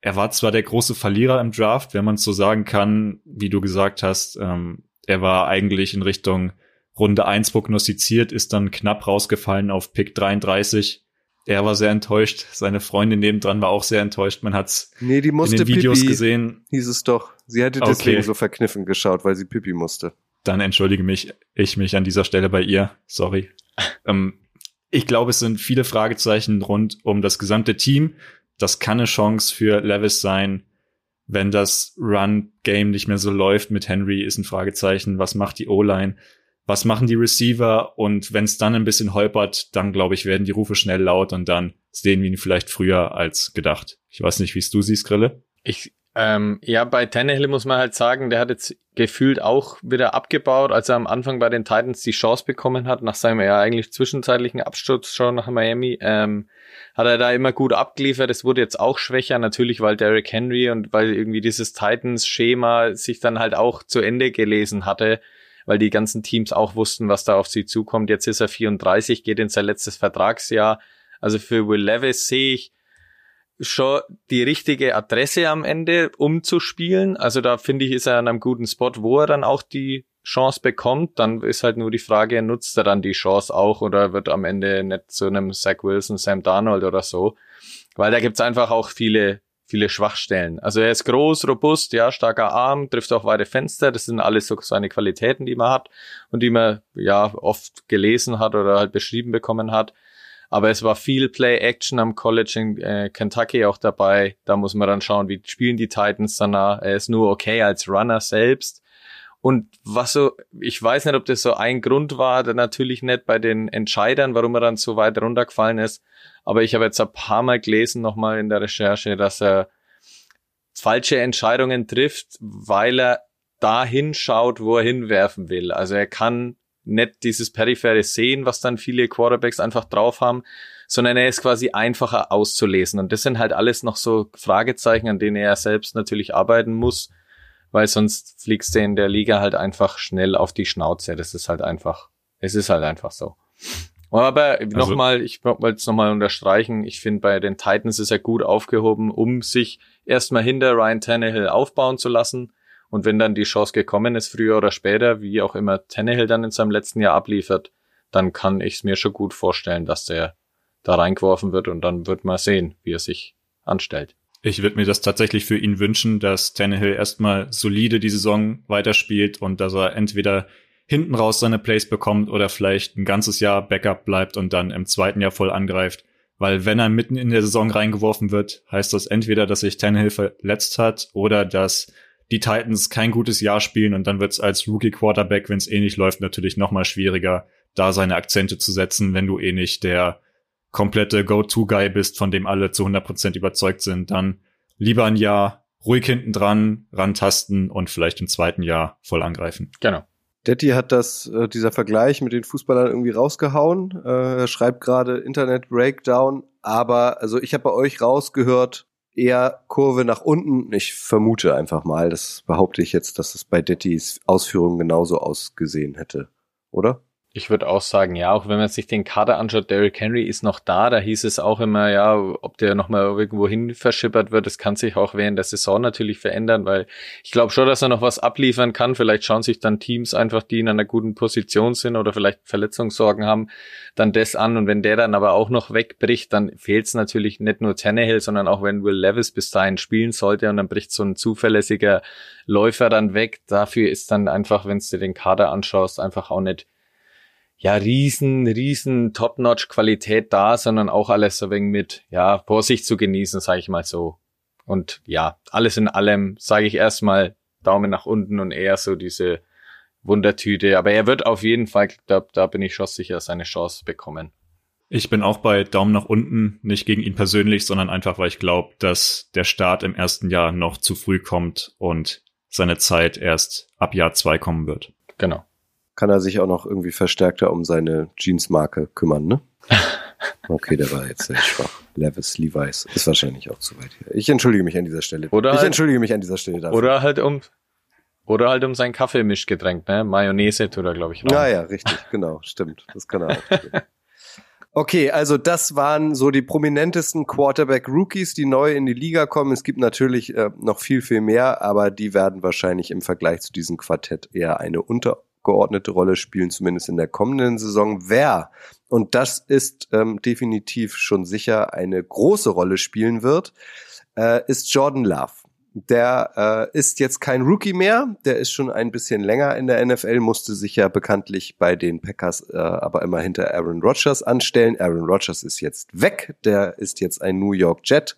Er war zwar der große Verlierer im Draft, wenn man es so sagen kann, wie du gesagt hast. Ähm, er war eigentlich in Richtung Runde 1 prognostiziert, ist dann knapp rausgefallen auf Pick 33. Er war sehr enttäuscht. Seine Freundin nebendran war auch sehr enttäuscht. Man hat's nee, die musste in den Videos Pipi, gesehen. Hieß es doch. Sie hatte deswegen okay. so verkniffen geschaut, weil sie Pipi musste dann entschuldige mich, ich mich an dieser Stelle bei ihr. Sorry. ähm, ich glaube, es sind viele Fragezeichen rund um das gesamte Team. Das kann eine Chance für Levis sein. Wenn das Run-Game nicht mehr so läuft mit Henry, ist ein Fragezeichen. Was macht die O-Line? Was machen die Receiver? Und wenn es dann ein bisschen holpert, dann glaube ich, werden die Rufe schnell laut und dann sehen wir ihn vielleicht früher als gedacht. Ich weiß nicht, wie es du siehst, Grille. Ich ähm, ja, bei Tannehill muss man halt sagen, der hat jetzt gefühlt auch wieder abgebaut, als er am Anfang bei den Titans die Chance bekommen hat, nach seinem ja eigentlich zwischenzeitlichen Absturz schon nach Miami, ähm, hat er da immer gut abgeliefert. Es wurde jetzt auch schwächer, natürlich, weil Derrick Henry und weil irgendwie dieses Titans-Schema sich dann halt auch zu Ende gelesen hatte, weil die ganzen Teams auch wussten, was da auf sie zukommt. Jetzt ist er 34, geht in sein letztes Vertragsjahr. Also für Will Levis sehe ich schon die richtige Adresse am Ende, um zu spielen. Also da finde ich, ist er an einem guten Spot, wo er dann auch die Chance bekommt. Dann ist halt nur die Frage, nutzt er dann die Chance auch oder wird am Ende nicht zu einem Zach Wilson, Sam Darnold oder so. Weil da gibt's einfach auch viele, viele Schwachstellen. Also er ist groß, robust, ja, starker Arm, trifft auch weite Fenster. Das sind alles so seine Qualitäten, die man hat und die man ja oft gelesen hat oder halt beschrieben bekommen hat. Aber es war viel Play-Action am College in äh, Kentucky auch dabei. Da muss man dann schauen, wie spielen die Titans danach. Er ist nur okay als Runner selbst. Und was so, ich weiß nicht, ob das so ein Grund war, natürlich nicht bei den Entscheidern, warum er dann so weit runtergefallen ist. Aber ich habe jetzt ein paar Mal gelesen, nochmal in der Recherche, dass er falsche Entscheidungen trifft, weil er dahin schaut, wo er hinwerfen will. Also er kann nicht dieses periphere Sehen, was dann viele Quarterbacks einfach drauf haben, sondern er ist quasi einfacher auszulesen. Und das sind halt alles noch so Fragezeichen, an denen er selbst natürlich arbeiten muss, weil sonst fliegst du in der Liga halt einfach schnell auf die Schnauze. Das ist halt einfach, es ist halt einfach so. Aber also, nochmal, ich wollte es nochmal unterstreichen, ich finde bei den Titans ist er gut aufgehoben, um sich erstmal hinter Ryan Tannehill aufbauen zu lassen und wenn dann die Chance gekommen ist, früher oder später, wie auch immer Tannehill dann in seinem letzten Jahr abliefert, dann kann ich es mir schon gut vorstellen, dass der da reingeworfen wird und dann wird man sehen, wie er sich anstellt. Ich würde mir das tatsächlich für ihn wünschen, dass Tannehill erstmal solide die Saison weiterspielt und dass er entweder hinten raus seine Plays bekommt oder vielleicht ein ganzes Jahr Backup bleibt und dann im zweiten Jahr voll angreift. Weil wenn er mitten in der Saison reingeworfen wird, heißt das entweder, dass sich Tannehill verletzt hat oder dass die Titans kein gutes Jahr spielen und dann wird es als Rookie Quarterback, wenn es eh nicht läuft, natürlich noch mal schwieriger, da seine Akzente zu setzen, wenn du eh nicht der komplette Go-To-Guy bist, von dem alle zu 100% überzeugt sind, dann lieber ein Jahr ruhig hinten dran, rantasten und vielleicht im zweiten Jahr voll angreifen. Genau. Detti hat das, äh, dieser Vergleich mit den Fußballern irgendwie rausgehauen. Äh, er schreibt gerade Internet Breakdown, aber also ich habe bei euch rausgehört, eher Kurve nach unten. Ich vermute einfach mal, das behaupte ich jetzt, dass es bei Dettis Ausführungen genauso ausgesehen hätte, oder? Ich würde auch sagen, ja, auch wenn man sich den Kader anschaut, Derrick Henry ist noch da, da hieß es auch immer, ja, ob der nochmal irgendwo hin verschippert wird, das kann sich auch während der Saison natürlich verändern, weil ich glaube schon, dass er noch was abliefern kann. Vielleicht schauen sich dann Teams einfach, die in einer guten Position sind oder vielleicht Verletzungssorgen haben, dann das an. Und wenn der dann aber auch noch wegbricht, dann fehlt es natürlich nicht nur Tannehill, sondern auch wenn Will Levis bis dahin spielen sollte und dann bricht so ein zuverlässiger Läufer dann weg. Dafür ist dann einfach, wenn du dir den Kader anschaust, einfach auch nicht ja, riesen, riesen Top-Notch-Qualität da, sondern auch alles so wenig mit, ja, Vorsicht zu genießen, sage ich mal so. Und ja, alles in allem sage ich erstmal Daumen nach unten und eher so diese Wundertüte. Aber er wird auf jeden Fall, da, da bin ich schon sicher, seine Chance bekommen. Ich bin auch bei Daumen nach unten, nicht gegen ihn persönlich, sondern einfach, weil ich glaube, dass der Start im ersten Jahr noch zu früh kommt und seine Zeit erst ab Jahr zwei kommen wird. Genau kann er sich auch noch irgendwie verstärkter um seine Jeansmarke kümmern, ne? Okay, der war jetzt sehr schwach. Levis, Levi's ist wahrscheinlich auch zu weit hier. Ich entschuldige mich an dieser Stelle. Oder ich halt, entschuldige mich an dieser Stelle dafür. Oder halt um oder halt um sein Kaffeemischgetränk, ne? Mayonnaise tut er, glaube ich. Ja, ja, richtig, genau, stimmt. Das kann er auch. Okay, also das waren so die prominentesten Quarterback-Rookies, die neu in die Liga kommen. Es gibt natürlich äh, noch viel, viel mehr, aber die werden wahrscheinlich im Vergleich zu diesem Quartett eher eine unter geordnete Rolle spielen, zumindest in der kommenden Saison. Wer, und das ist ähm, definitiv schon sicher eine große Rolle spielen wird, äh, ist Jordan Love. Der äh, ist jetzt kein Rookie mehr, der ist schon ein bisschen länger in der NFL, musste sich ja bekanntlich bei den Packers äh, aber immer hinter Aaron Rodgers anstellen. Aaron Rodgers ist jetzt weg, der ist jetzt ein New York Jet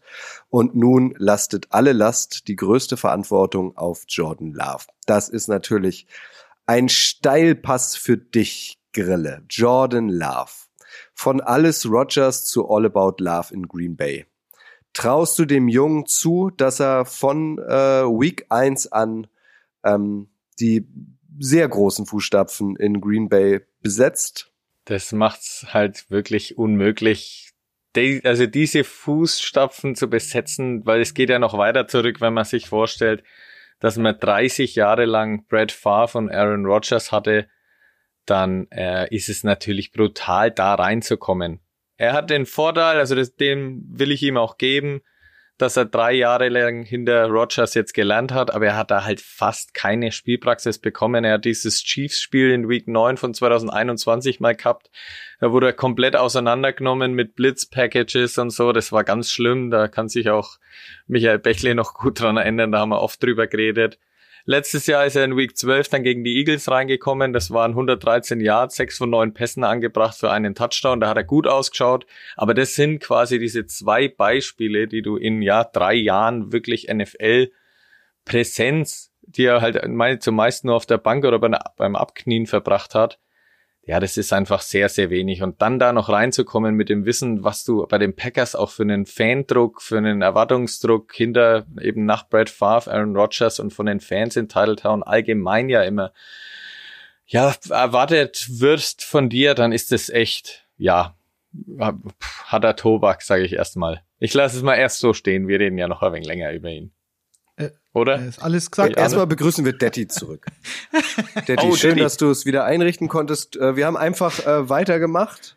und nun lastet alle Last, die größte Verantwortung auf Jordan Love. Das ist natürlich ein Steilpass für dich, Grille. Jordan Love. Von Alice Rogers zu All About Love in Green Bay. Traust du dem Jungen zu, dass er von äh, Week 1 an ähm, die sehr großen Fußstapfen in Green Bay besetzt? Das macht's halt wirklich unmöglich, also diese Fußstapfen zu besetzen, weil es geht ja noch weiter zurück, wenn man sich vorstellt, dass man 30 Jahre lang Brad Farr von Aaron Rodgers hatte, dann äh, ist es natürlich brutal, da reinzukommen. Er hat den Vorteil, also das, den will ich ihm auch geben, dass er drei Jahre lang hinter Rogers jetzt gelernt hat, aber er hat da halt fast keine Spielpraxis bekommen. Er hat dieses Chiefs-Spiel in Week 9 von 2021 mal gehabt. Da wurde er komplett auseinandergenommen mit Blitz-Packages und so. Das war ganz schlimm. Da kann sich auch Michael Bechle noch gut dran erinnern. Da haben wir oft drüber geredet. Letztes Jahr ist er in Week 12 dann gegen die Eagles reingekommen. Das waren 113 Yards, 6 von 9 Pässen angebracht für einen Touchdown. Da hat er gut ausgeschaut. Aber das sind quasi diese zwei Beispiele, die du in ja drei Jahren wirklich NFL Präsenz, die er halt zumeist nur auf der Bank oder beim Abknien verbracht hat, ja, das ist einfach sehr, sehr wenig. Und dann da noch reinzukommen mit dem Wissen, was du bei den Packers auch für einen Fandruck, für einen Erwartungsdruck hinter eben nach Brad Favre, Aaron Rodgers und von den Fans in Titletown allgemein ja immer, ja, erwartet wirst von dir, dann ist es echt, ja, hat er Tobak, sage ich erstmal. Ich lasse es mal erst so stehen. Wir reden ja noch ein wenig länger über ihn. Oder? Ist alles gesagt. Ja, Erstmal begrüßen wir Detti zurück. Detti, oh, schön, Daddy. dass du es wieder einrichten konntest. Äh, wir haben einfach äh, weitergemacht.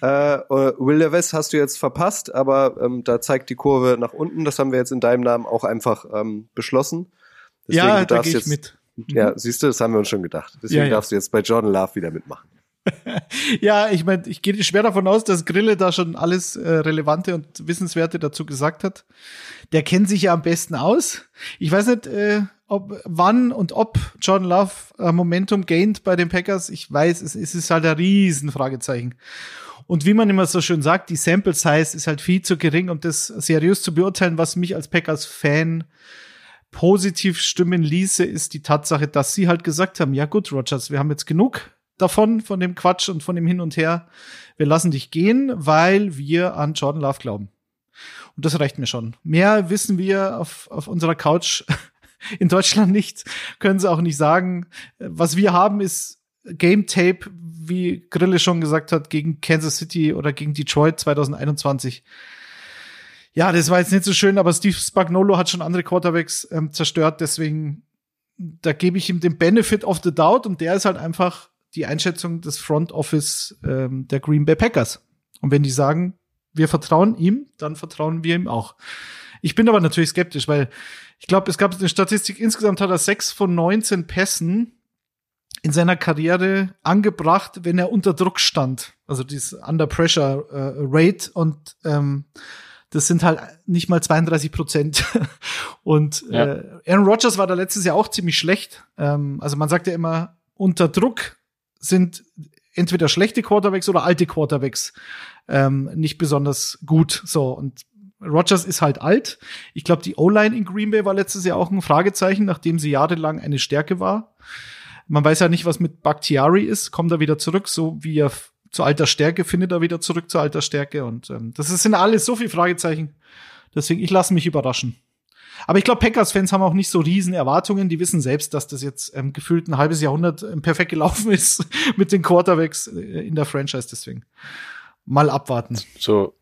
Äh, Will Levis hast du jetzt verpasst, aber ähm, da zeigt die Kurve nach unten. Das haben wir jetzt in deinem Namen auch einfach ähm, beschlossen. Deswegen, ja, da gehe ich jetzt, mit. Ja, siehst du, das haben wir uns schon gedacht. Deswegen ja, ja. darfst du jetzt bei Jordan Love wieder mitmachen. ja, ich meine, ich gehe schwer davon aus, dass Grille da schon alles äh, Relevante und Wissenswerte dazu gesagt hat. Der kennt sich ja am besten aus. Ich weiß nicht, äh, ob, wann und ob Jordan Love äh, Momentum gained bei den Packers, ich weiß, es, es ist halt ein Riesenfragezeichen. Und wie man immer so schön sagt, die Sample Size ist halt viel zu gering, um das seriös zu beurteilen. Was mich als Packers-Fan positiv stimmen ließe, ist die Tatsache, dass sie halt gesagt haben, ja gut, Rogers, wir haben jetzt genug davon, von dem Quatsch und von dem Hin und Her. Wir lassen dich gehen, weil wir an Jordan Love glauben. Und das reicht mir schon. Mehr wissen wir auf, auf unserer Couch in Deutschland nicht, können sie auch nicht sagen. Was wir haben, ist Game Tape, wie Grille schon gesagt hat, gegen Kansas City oder gegen Detroit 2021. Ja, das war jetzt nicht so schön, aber Steve Spagnolo hat schon andere Quarterbacks ähm, zerstört, deswegen da gebe ich ihm den Benefit of the Doubt und der ist halt einfach die Einschätzung des Front Office ähm, der Green Bay Packers. Und wenn die sagen, wir vertrauen ihm, dann vertrauen wir ihm auch. Ich bin aber natürlich skeptisch, weil ich glaube, es gab eine Statistik, insgesamt hat er sechs von 19 Pässen in seiner Karriere angebracht, wenn er unter Druck stand. Also dieses Under Pressure äh, Rate und ähm, das sind halt nicht mal 32 Prozent. und ja. äh, Aaron Rodgers war da letztes Jahr auch ziemlich schlecht. Ähm, also man sagt ja immer, unter Druck sind entweder schlechte Quarterbacks oder alte Quarterbacks ähm, nicht besonders gut. So und Rogers ist halt alt. Ich glaube, die O-Line in Green Bay war letztes Jahr auch ein Fragezeichen, nachdem sie jahrelang eine Stärke war. Man weiß ja nicht, was mit Bakhtiari ist. Kommt er wieder zurück, so wie er zu alter Stärke findet er wieder zurück zu alter Stärke. Und ähm, das sind alles so viele Fragezeichen. Deswegen, ich lasse mich überraschen. Aber ich glaube, Packers-Fans haben auch nicht so riesen Erwartungen. Die wissen selbst, dass das jetzt ähm, gefühlt ein halbes Jahrhundert ähm, perfekt gelaufen ist mit den Quarterbacks äh, in der Franchise. Deswegen mal abwarten. So,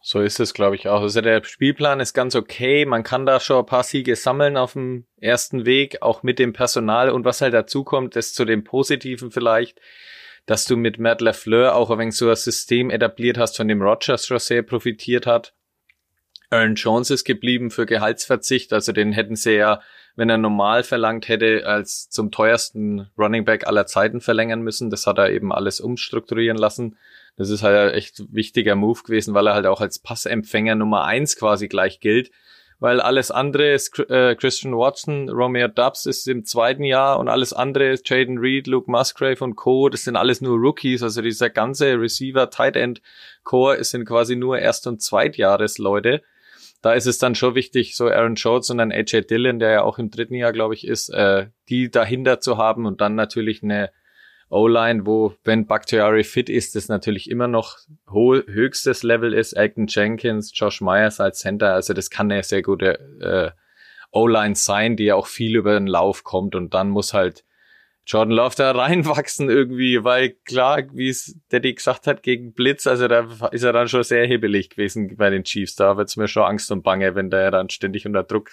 so ist es, glaube ich, auch. Also der Spielplan ist ganz okay. Man kann da schon ein paar Siege sammeln auf dem ersten Weg, auch mit dem Personal. Und was halt dazu kommt, ist zu dem Positiven vielleicht, dass du mit Matt LaFleur auch ein wenig so ein System etabliert hast, von dem Rogers schon sehr profitiert hat. Aaron Jones ist geblieben für Gehaltsverzicht, also den hätten sie ja, wenn er normal verlangt hätte, als zum teuersten Running Back aller Zeiten verlängern müssen. Das hat er eben alles umstrukturieren lassen. Das ist halt ein echt wichtiger Move gewesen, weil er halt auch als Passempfänger Nummer eins quasi gleich gilt. Weil alles andere ist äh, Christian Watson, Romeo Dubs ist im zweiten Jahr und alles andere ist Jaden Reed, Luke Musgrave und Co. Das sind alles nur Rookies. Also dieser ganze Receiver, Tight End Core sind quasi nur Erst- und Zweitjahresleute. Da ist es dann schon wichtig, so Aaron Jones und dann AJ Dillon, der ja auch im dritten Jahr, glaube ich, ist, äh, die dahinter zu haben und dann natürlich eine O-Line, wo, wenn Bakhtiari fit ist, das natürlich immer noch höchstes Level ist. Elton Jenkins, Josh Myers als Center, also das kann eine sehr gute äh, O-Line sein, die ja auch viel über den Lauf kommt und dann muss halt Jordan Love da reinwachsen irgendwie, weil klar, wie es Daddy gesagt hat, gegen Blitz, also da ist er dann schon sehr hebelig gewesen bei den Chiefs. Da wird's mir schon Angst und Bange, wenn der dann ständig unter Druck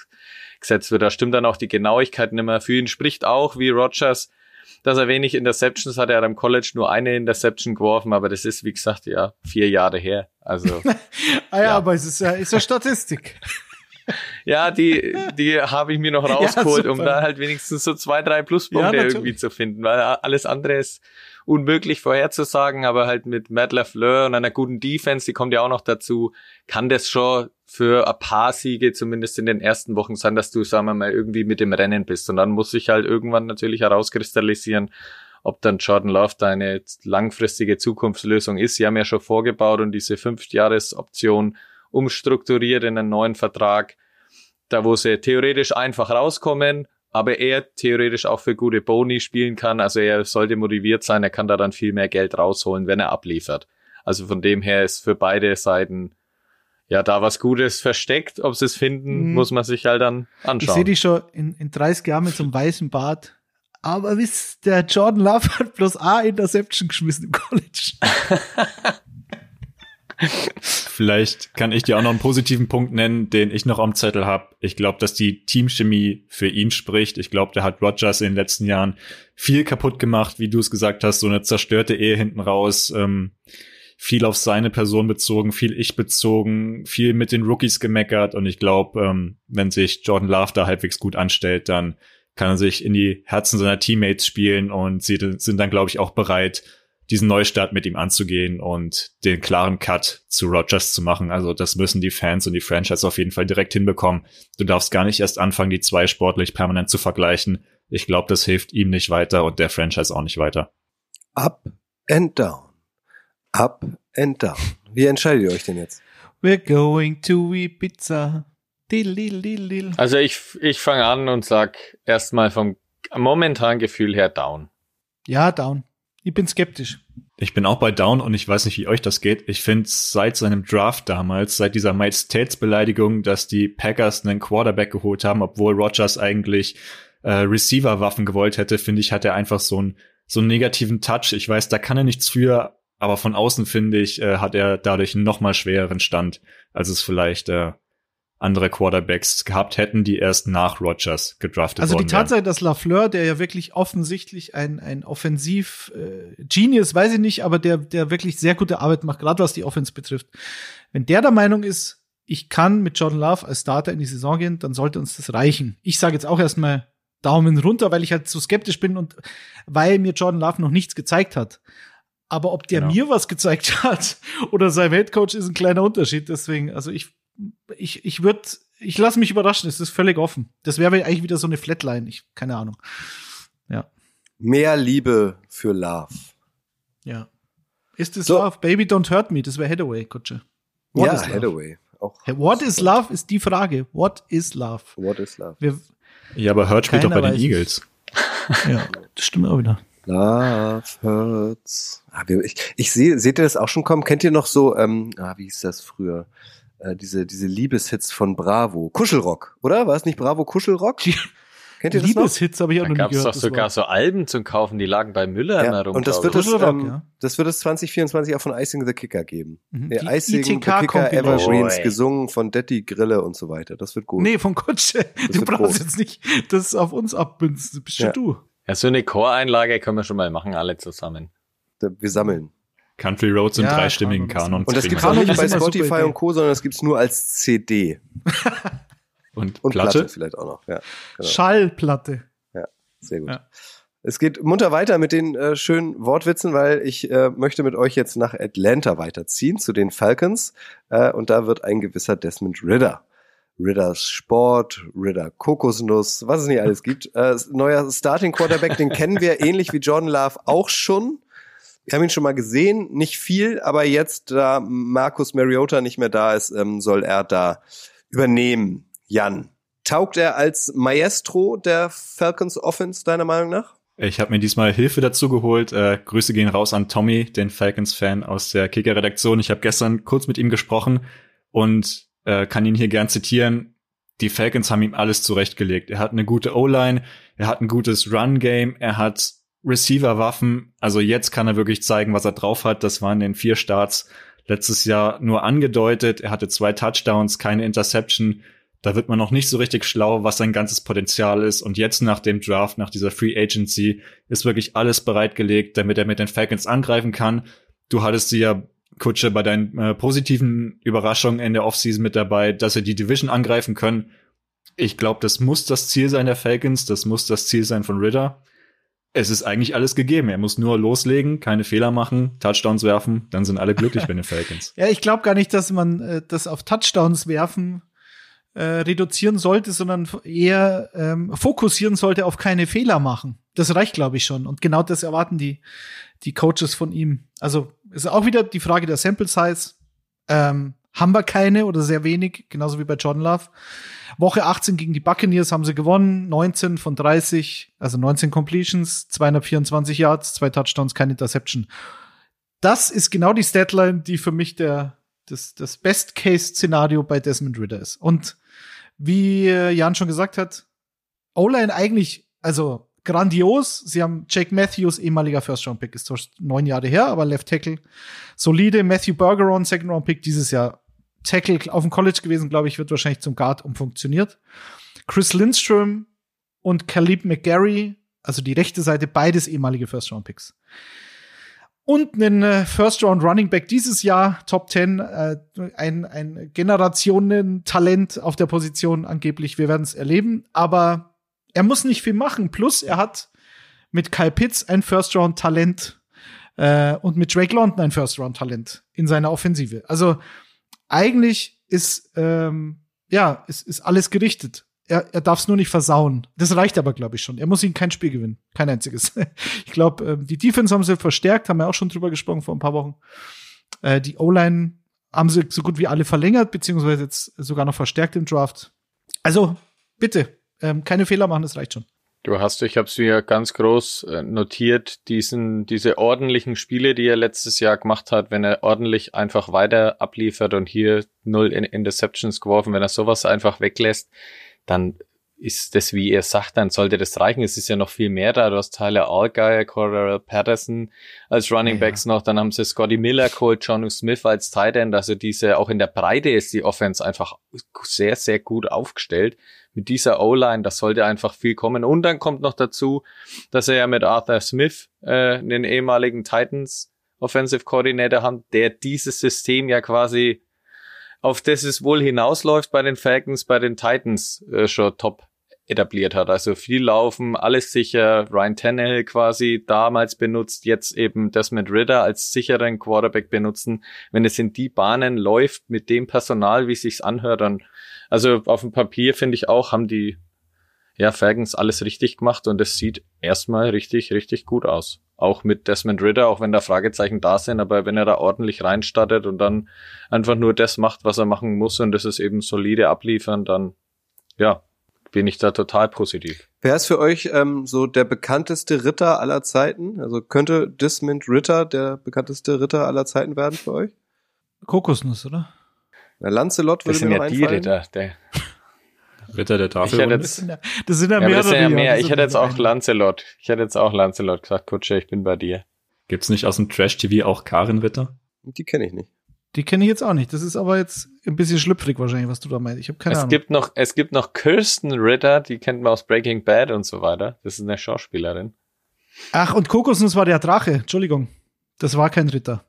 gesetzt wird. Da stimmt dann auch die Genauigkeit nicht mehr. Für ihn spricht auch, wie Rogers dass er wenig Interceptions hat. Er hat am College nur eine Interception geworfen, aber das ist, wie gesagt, ja, vier Jahre her. Also. ah ja, ja, aber es ist ja, ist ja Statistik. ja, die, die habe ich mir noch rausgeholt, ja, um da halt wenigstens so zwei, drei Pluspunkte ja, irgendwie zu finden, weil alles andere ist unmöglich vorherzusagen, aber halt mit Matt LaFleur und einer guten Defense, die kommt ja auch noch dazu, kann das schon für ein paar Siege zumindest in den ersten Wochen sein, dass du, sagen wir mal, irgendwie mit dem Rennen bist. Und dann muss sich halt irgendwann natürlich herauskristallisieren, ob dann Jordan Love deine langfristige Zukunftslösung ist. Sie haben ja schon vorgebaut und diese Fünfjahresoption umstrukturiert in einen neuen Vertrag, da wo sie theoretisch einfach rauskommen, aber er theoretisch auch für gute Boni spielen kann. Also er sollte motiviert sein, er kann da dann viel mehr Geld rausholen, wenn er abliefert. Also von dem her ist für beide Seiten ja da was Gutes versteckt. Ob sie es finden, mhm. muss man sich halt dann anschauen. Ich sehe dich schon in, in 30 Jahren mit so einem weißen Bart. Aber wisst, der Jordan Love hat bloß A Interception geschmissen im College. Vielleicht kann ich dir auch noch einen positiven Punkt nennen, den ich noch am Zettel habe. Ich glaube, dass die Teamchemie für ihn spricht. Ich glaube, der hat Rogers in den letzten Jahren viel kaputt gemacht, wie du es gesagt hast, so eine zerstörte Ehe hinten raus. Ähm, viel auf seine Person bezogen, viel ich bezogen, viel mit den Rookies gemeckert und ich glaube, ähm, wenn sich Jordan Love da halbwegs gut anstellt, dann kann er sich in die Herzen seiner Teammates spielen und sie sind dann, glaube ich, auch bereit, diesen Neustart mit ihm anzugehen und den klaren Cut zu Rogers zu machen. Also das müssen die Fans und die Franchise auf jeden Fall direkt hinbekommen. Du darfst gar nicht erst anfangen, die zwei sportlich permanent zu vergleichen. Ich glaube, das hilft ihm nicht weiter und der Franchise auch nicht weiter. Up and down. Up and down. Wie entscheidet ihr euch denn jetzt? We're going to Ibiza. Also ich, ich fange an und sag erstmal vom momentanen Gefühl her down. Ja, down. Ich bin skeptisch. Ich bin auch bei Down und ich weiß nicht, wie euch das geht. Ich finde seit seinem Draft damals, seit dieser Majestätsbeleidigung, dass die Packers einen Quarterback geholt haben, obwohl Rogers eigentlich äh, Receiver-Waffen gewollt hätte, finde ich, hat er einfach so einen so einen negativen Touch. Ich weiß, da kann er nichts für, aber von außen finde ich, äh, hat er dadurch einen noch schwereren Stand, als es vielleicht äh, andere Quarterbacks gehabt hätten, die erst nach Rogers gedraftet Also die worden Tatsache, wären. dass Lafleur, der ja wirklich offensichtlich ein, ein Offensiv-Genius, weiß ich nicht, aber der, der wirklich sehr gute Arbeit macht, gerade was die Offense betrifft. Wenn der der Meinung ist, ich kann mit Jordan Love als Starter in die Saison gehen, dann sollte uns das reichen. Ich sage jetzt auch erstmal Daumen runter, weil ich halt so skeptisch bin und weil mir Jordan Love noch nichts gezeigt hat. Aber ob der Genau. mir was gezeigt hat oder sein Headcoach ist ein kleiner Unterschied. Deswegen, also ich, ich, ich würde, ich lasse mich überraschen. Es ist völlig offen. Das wäre eigentlich wieder so eine Flatline. Ich, keine Ahnung. Ja, Mehr Liebe für Love. ja. Ist es So. Love? Baby, don't hurt me. Das wäre Hathaway, Kutsche. What ja, is love? Hathaway. Auch. What is love ist die Frage. What is love? What is Love? Wir, Ja, aber Hurt spielt doch bei den. Eagles. ja, das stimmt auch wieder. Love hurts. Ah, ich ich sehe, seht ihr das auch schon kommen? Kennt ihr noch so, ähm, ah, wie hieß das früher? Äh, diese, diese Liebeshits von Bravo. Kuschelrock, oder? War es nicht Bravo Kuschelrock? Kennt ihr das? Liebeshits habe ich auch Da noch nie gab es gehört. doch das sogar Wort. so Alben zum Kaufen, die lagen bei Müller immer Ja, rum. und das wird es, ähm, ja. das wird es 2024 auch von Icing the Kicker geben. Mhm. Der Die Icing the ITK Kicker Compilation. Evergreens, Oi. gesungen von Detti Grille und so weiter. Das wird gut. Nee, von Kutsche. Du wird brauchst groß. jetzt nicht das auf uns abbünzen. Das bist Ja. ja du. Ja, so eine Choreinlage können wir schon mal machen, alle zusammen. Da- Wir sammeln. Country Roads im Ja, dreistimmigen Kanon, Kanon. Und das kriegen gibt's wir auch nicht bei Spotify und Co., sondern das gibt's nur als CD. Und, Und Platte, Platte? vielleicht auch noch. Ja, genau. Schallplatte. Sehr gut. Ja. Es geht munter weiter mit den äh, schönen Wortwitzen, weil ich äh, möchte mit euch jetzt nach Atlanta weiterziehen, zu den Falcons. Äh, und da wird ein gewisser Desmond Ritter. Ridders Sport, Ritter Kokosnuss, was es nicht alles gibt. Äh, neuer Starting Quarterback, den kennen wir ähnlich wie Jordan Love auch schon. Wir haben ihn schon mal gesehen, nicht viel, aber jetzt, da Marcus Mariota nicht mehr da ist, ähm, soll er da übernehmen. Jan, taugt er als Maestro der Falcons Offense, deiner Meinung nach? Ich habe mir diesmal Hilfe dazu geholt. Äh, Grüße gehen raus an Tommy, den Falcons-Fan aus der Kicker-Redaktion. Ich habe gestern kurz mit ihm gesprochen und äh, kann ihn hier gern zitieren. Die Falcons haben ihm alles zurechtgelegt. Er hat eine gute O-Line, er hat ein gutes Run-Game, er hat Receiver-Waffen. Also jetzt kann er wirklich zeigen, was er drauf hat. Das waren in den vier Starts letztes Jahr nur angedeutet. Er hatte zwei Touchdowns, keine Interception. Da wird man noch nicht so richtig schlau, was sein ganzes Potenzial ist. Und jetzt nach dem Draft, nach dieser Free Agency, ist wirklich alles bereitgelegt, damit er mit den Falcons angreifen kann. Du hattest sie ja, Kutsche, bei deinen äh, positiven Überraschungen in der Offseason mit dabei, dass sie die Division angreifen können. Ich glaube, das muss das Ziel sein der Falcons, das muss das Ziel sein von Ritter. Es ist eigentlich alles gegeben. Er muss nur loslegen, keine Fehler machen, Touchdowns werfen, dann sind alle glücklich bei den Falcons. Ja, ich glaube gar nicht, dass man äh, das auf Touchdowns werfen äh, reduzieren sollte, sondern eher ähm, fokussieren sollte auf keine Fehler machen. Das reicht, glaube ich, schon. Und genau das erwarten die, die Coaches von ihm. Also ist auch wieder die Frage der Sample Size. Ähm, haben wir keine oder sehr wenig, genauso wie bei Jordan Love. Woche 18 gegen die Buccaneers haben sie gewonnen, 19 von 30, also 19 Completions, 224 Yards, zwei Touchdowns, keine Interception. Das ist genau die Statline, die für mich der, das, das Best-Case-Szenario bei Desmond Ritter ist. Und wie äh, Jan schon gesagt hat, O-Line eigentlich, also grandios. Sie haben Jake Matthews, ehemaliger First-Round-Pick, ist neun Jahre her, aber Left Tackle. Solide. Matthew Bergeron, Second-Round-Pick, dieses Jahr Tackle auf dem College gewesen, glaube ich, wird wahrscheinlich zum Guard umfunktioniert. Chris Lindström und Caleb McGarry, also die rechte Seite, beides ehemalige First-Round-Picks. Und einen äh, First-Round-Running-Back dieses Jahr, Top 10, äh, ein, ein Generationen-Talent auf der Position angeblich. Wir werden es erleben, aber er muss nicht viel machen. Plus, er hat mit Kyle Pitts ein First-Round-Talent Äh, und mit Drake London ein First-Round-Talent in seiner Offensive. Also eigentlich ist, ähm, ja, ist, ist alles gerichtet. Er, er darf es nur nicht versauen. Das reicht aber, glaube ich, schon. Er muss ihn kein Spiel gewinnen. Kein einziges. ich glaube, äh, die Defense haben sie verstärkt, haben wir auch schon drüber gesprochen vor ein paar Wochen. Äh, die O-Line haben sie so gut wie alle verlängert, beziehungsweise jetzt sogar noch verstärkt im Draft. Also, bitte, ähm, keine Fehler machen, das reicht schon. Du hast, ich habe es mir ganz groß äh, notiert, diesen, diese ordentlichen Spiele, die er letztes Jahr gemacht hat, wenn er ordentlich einfach weiter abliefert und hier null Interceptions geworfen, wenn er sowas einfach weglässt, dann ist das, wie er sagt, dann sollte das reichen. Es ist ja noch viel mehr da. Du hast Tyler Allgeier, Cordell Patterson als Running Backs ja. noch. Dann haben sie Scotty Miller, Cole John Smith als Tight End. Also diese, auch in der Breite ist die Offense einfach sehr, sehr gut aufgestellt. Mit dieser O-Line, das sollte einfach viel kommen. Und dann kommt noch dazu, dass er ja mit Arthur Smith, äh, den ehemaligen Titans Offensive Coordinator haben, der dieses System ja quasi auf das es wohl hinausläuft bei den Falcons, bei den Titans äh, schon top etabliert hat. Also viel Laufen, alles sicher. Ryan Tannehill quasi damals benutzt, jetzt eben das mit Ritter als sicheren Quarterback benutzen. Wenn es in die Bahnen läuft mit dem Personal, wie es sich anhört, dann, also auf dem Papier finde ich auch, haben die ja, Falcons alles richtig gemacht und es sieht erstmal richtig, richtig gut aus. Auch mit Desmond Ritter, auch wenn da Fragezeichen da sind, aber wenn er da ordentlich reinstartet und dann einfach nur das macht, was er machen muss und das ist eben solide abliefern, dann ja, bin ich da total positiv. Wer ist für euch ähm, so der bekannteste Ritter aller Zeiten? Also könnte Desmond Ritter der bekannteste Ritter aller Zeiten werden für euch? Kokosnuss, oder? Na, Lancelot würde das sind mir ja noch die. Ritter. Der, Ritter der Tafel. hätte Das sind ja, das sind ja ja, mehrere. das sind ja mehr. Ich hätte jetzt auch. Lancelot. Ich hätte jetzt auch Lancelot gesagt, Kutsche, ich bin bei dir. Gibt's nicht aus dem Trash-TV auch Karin Ritter? Die kenne ich nicht. Die kenne ich jetzt auch nicht. Das ist aber jetzt ein bisschen schlüpfrig wahrscheinlich, was du da meinst. Ich habe keine es Ahnung. gibt noch, es gibt noch Kirsten Ritter, die kennt man aus Breaking Bad und so weiter. Das ist eine Schauspielerin. Ach, und Kokosnuss war der Drache. Entschuldigung. Das war kein Ritter.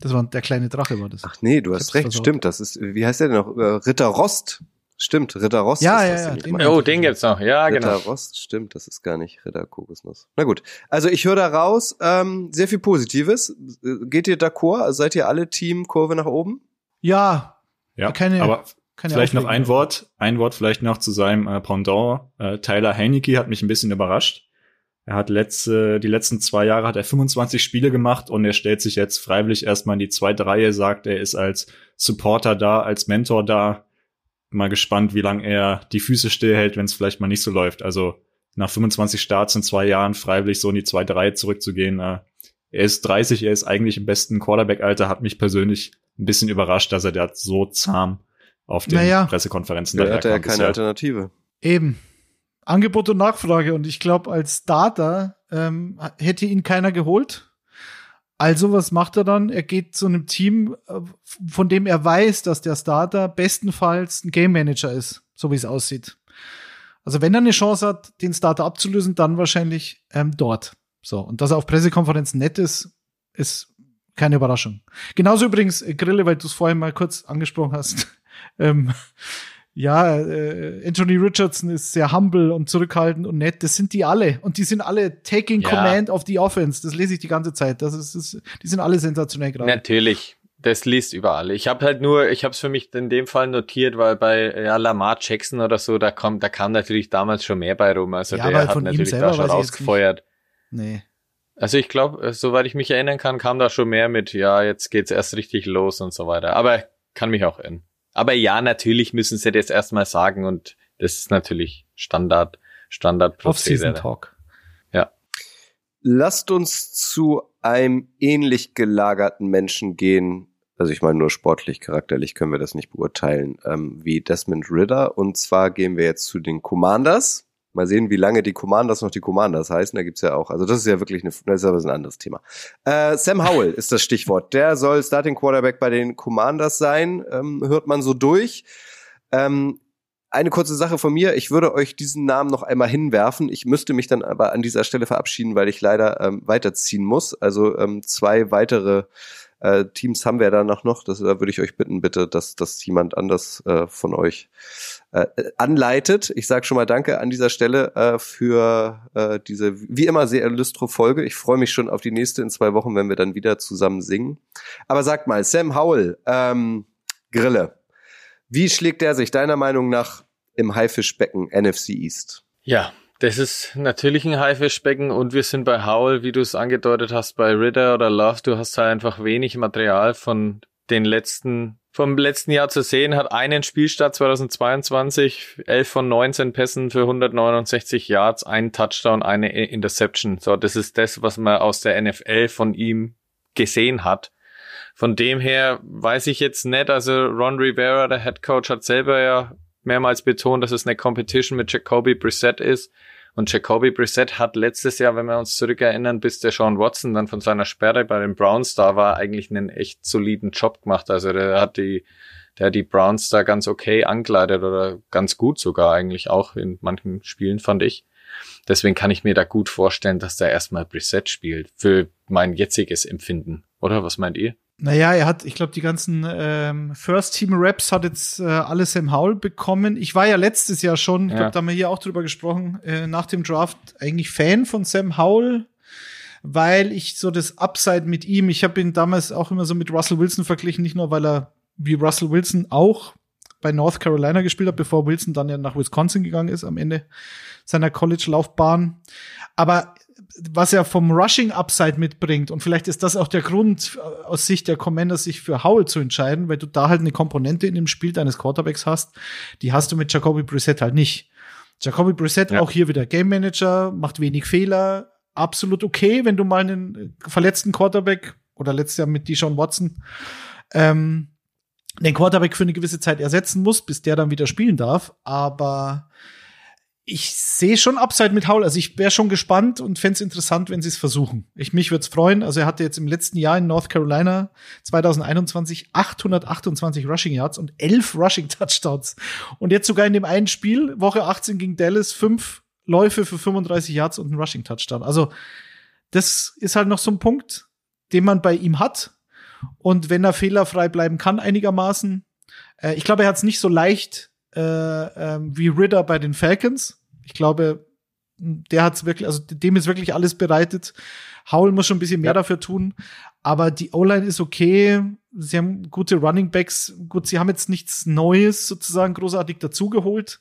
Das war der kleine Drache, war das. Ach nee, du hast recht, versaut. stimmt. Das ist, wie heißt der denn noch? Äh, Ritter Rost. Stimmt, Ritter Rost. Ja, ist ja, das, ja, den Oh, den gibt's noch. Ja, Ritter genau. Rost, stimmt, das ist gar nicht Ritter Kokosnuss. Na gut, also ich höre da raus, ähm, sehr viel Positives. Äh, Geht ihr d'accord? Also Seid ihr alle Team Kurve nach oben? Ja, Ja, Keine- aber keine vielleicht noch ein Wort, ein Wort vielleicht noch zu seinem äh, Pendant. Äh, Tyler Heinecke hat mich ein bisschen überrascht. Er hat letzte, die letzten zwei Jahre hat er 25 Spiele gemacht und er stellt sich jetzt freiwillig erstmal in die zweite Reihe, sagt, er ist als Supporter da, als Mentor da. Mal gespannt, wie lange er die Füße stillhält, wenn es vielleicht mal nicht so läuft. Also nach 25 Starts in zwei Jahren freiwillig so in die zweite Reihe zurückzugehen. Äh, er ist 30, er ist eigentlich im besten Quarterback-Alter, hat mich persönlich ein bisschen überrascht, dass er da so zahm auf den Naja. Pressekonferenzen Da hat er ja keine bisher. Alternative. eben. Angebot und Nachfrage. Und ich glaube, als Starter ähm, hätte ihn keiner geholt. Also, was macht er dann? Er geht zu einem Team, äh, von dem er weiß, dass der Starter bestenfalls ein Game Manager ist, so wie es aussieht. Also, wenn er eine Chance hat, den Starter abzulösen, dann wahrscheinlich ähm, dort. So. Und dass er auf Pressekonferenzen nett ist, ist keine Überraschung. Genauso übrigens, äh, Grille, weil du es vorhin mal kurz angesprochen hast. ähm, ja, äh, Anthony Richardson ist sehr humble und zurückhaltend und nett. Das sind die alle. Und die sind alle taking Ja. command of the offense. Das lese ich die ganze Zeit. Das ist, das, die sind alle sensationell gerade. Natürlich. Das liest überall. Ich habe halt nur, ich habe es für mich in dem Fall notiert, weil bei ja, Lamar Jackson oder so, da kommt, da kam natürlich damals schon mehr bei rum. Also Ja, der hat natürlich da schon rausgefeuert. Nee. Also ich glaube, soweit ich mich erinnern kann, kam da schon mehr mit, ja, jetzt geht's erst richtig los und so weiter. Aber kann mich auch irren. Aber ja, natürlich müssen sie das erstmal sagen und das ist natürlich Standard, Standard Off-Season Talk. Lasst uns zu einem ähnlich gelagerten Menschen gehen. Also ich meine nur sportlich, charakterlich können wir das nicht beurteilen, ähm, wie Desmond Ritter. Und zwar gehen wir jetzt zu den Commanders. Mal sehen, wie lange die Commanders noch die Commanders heißen. Da gibt's ja auch, also das ist ja wirklich eine, das ist aber ein anderes Thema. Äh, Sam Howell ist das Stichwort. Der soll Starting Quarterback bei den Commanders sein, ähm, hört man so durch. Ähm, eine kurze Sache von mir. Ich würde euch diesen Namen noch einmal hinwerfen. Ich müsste mich dann aber an dieser Stelle verabschieden, weil ich leider ähm, weiterziehen muss. Also ähm, zwei weitere äh, Teams haben wir danach noch. Das, da würde ich euch bitten, bitte, dass das jemand anders äh, von euch äh, anleitet. Ich sage schon mal Danke an dieser Stelle äh, für äh, diese wie immer sehr illustro Folge. Ich freue mich schon auf die nächste in zwei Wochen, wenn wir dann wieder zusammen singen. Aber sagt mal, Sam Howell, ähm, Grille, wie schlägt der sich deiner Meinung nach im Haifischbecken NFC East? Ja, das ist natürlich ein Haifischbecken und wir sind bei Howell, wie du es angedeutet hast, bei Ritter oder Love, du hast halt einfach wenig Material von den letzten, vom letzten Jahr zu sehen, hat einen Spielstart 2022, 11 von 19 Pässen für 169 Yards, einen Touchdown, eine Interception. So, das ist das, was man aus der NFL von ihm gesehen hat. Von dem her weiß ich jetzt nicht, also Ron Rivera, der Head Coach, hat selber ja mehrmals betont, dass es eine Competition mit Jacoby Brissett ist. Und Jacoby Brissett hat letztes Jahr, wenn wir uns zurückerinnern, bis der Sean Watson dann von seiner Sperre bei den Browns da war, eigentlich einen echt soliden Job gemacht. Also der hat die, der hat die Browns da ganz okay angleitet oder ganz gut sogar eigentlich auch in manchen Spielen, fand ich. Deswegen kann ich mir da gut vorstellen, dass da erstmal Brissett spielt. Für mein jetziges Empfinden. Oder was meint ihr? Naja, er hat, ich glaube, die ganzen ähm, First-Team-Raps hat jetzt äh, alles Sam Howell bekommen. Ich war ja letztes Jahr schon, ich ja. glaube, da haben wir hier auch drüber gesprochen, äh, nach dem Draft eigentlich Fan von Sam Howell, weil ich so das Upside mit ihm, ich habe ihn damals auch immer so mit Russell Wilson verglichen, nicht nur, weil er wie Russell Wilson auch bei North Carolina gespielt hat, bevor Wilson dann ja nach Wisconsin gegangen ist am Ende seiner College-Laufbahn. Aber was er vom Rushing Upside mitbringt. Und vielleicht ist das auch der Grund äh, aus Sicht der Commanders, sich für Howell zu entscheiden, weil du da halt eine Komponente in dem Spiel deines Quarterbacks hast, die hast du mit Jacoby Brissett halt nicht. Jacoby Brissett ja. auch hier wieder Game Manager, macht wenig Fehler, absolut okay, wenn du mal einen verletzten Quarterback oder letztes Jahr mit Deshaun Watson ähm, den Quarterback für eine gewisse Zeit ersetzen musst, bis der dann wieder spielen darf. Aber ich sehe schon Upside mit Howell. Also ich wäre schon gespannt und fände es interessant, wenn sie es versuchen. Ich mich würde es freuen. Also er hatte jetzt im letzten Jahr in North Carolina 2021 828 Rushing Yards und 11 Rushing Touchdowns. Und jetzt sogar in dem einen Spiel, Woche 18 gegen Dallas, fünf Läufe für 35 Yards und ein Rushing Touchdown. Also das ist halt noch so ein Punkt, den man bei ihm hat. Und wenn er fehlerfrei bleiben kann einigermaßen, äh, ich glaube, er hat es nicht so leicht äh, äh, wie Ritter bei den Falcons. Ich glaube, der hat's wirklich, also dem ist wirklich alles bereitet. Howell muss schon ein bisschen mehr ja. dafür tun. Aber die O-Line ist okay. Sie haben gute Running Backs. Gut, sie haben jetzt nichts Neues sozusagen großartig dazugeholt.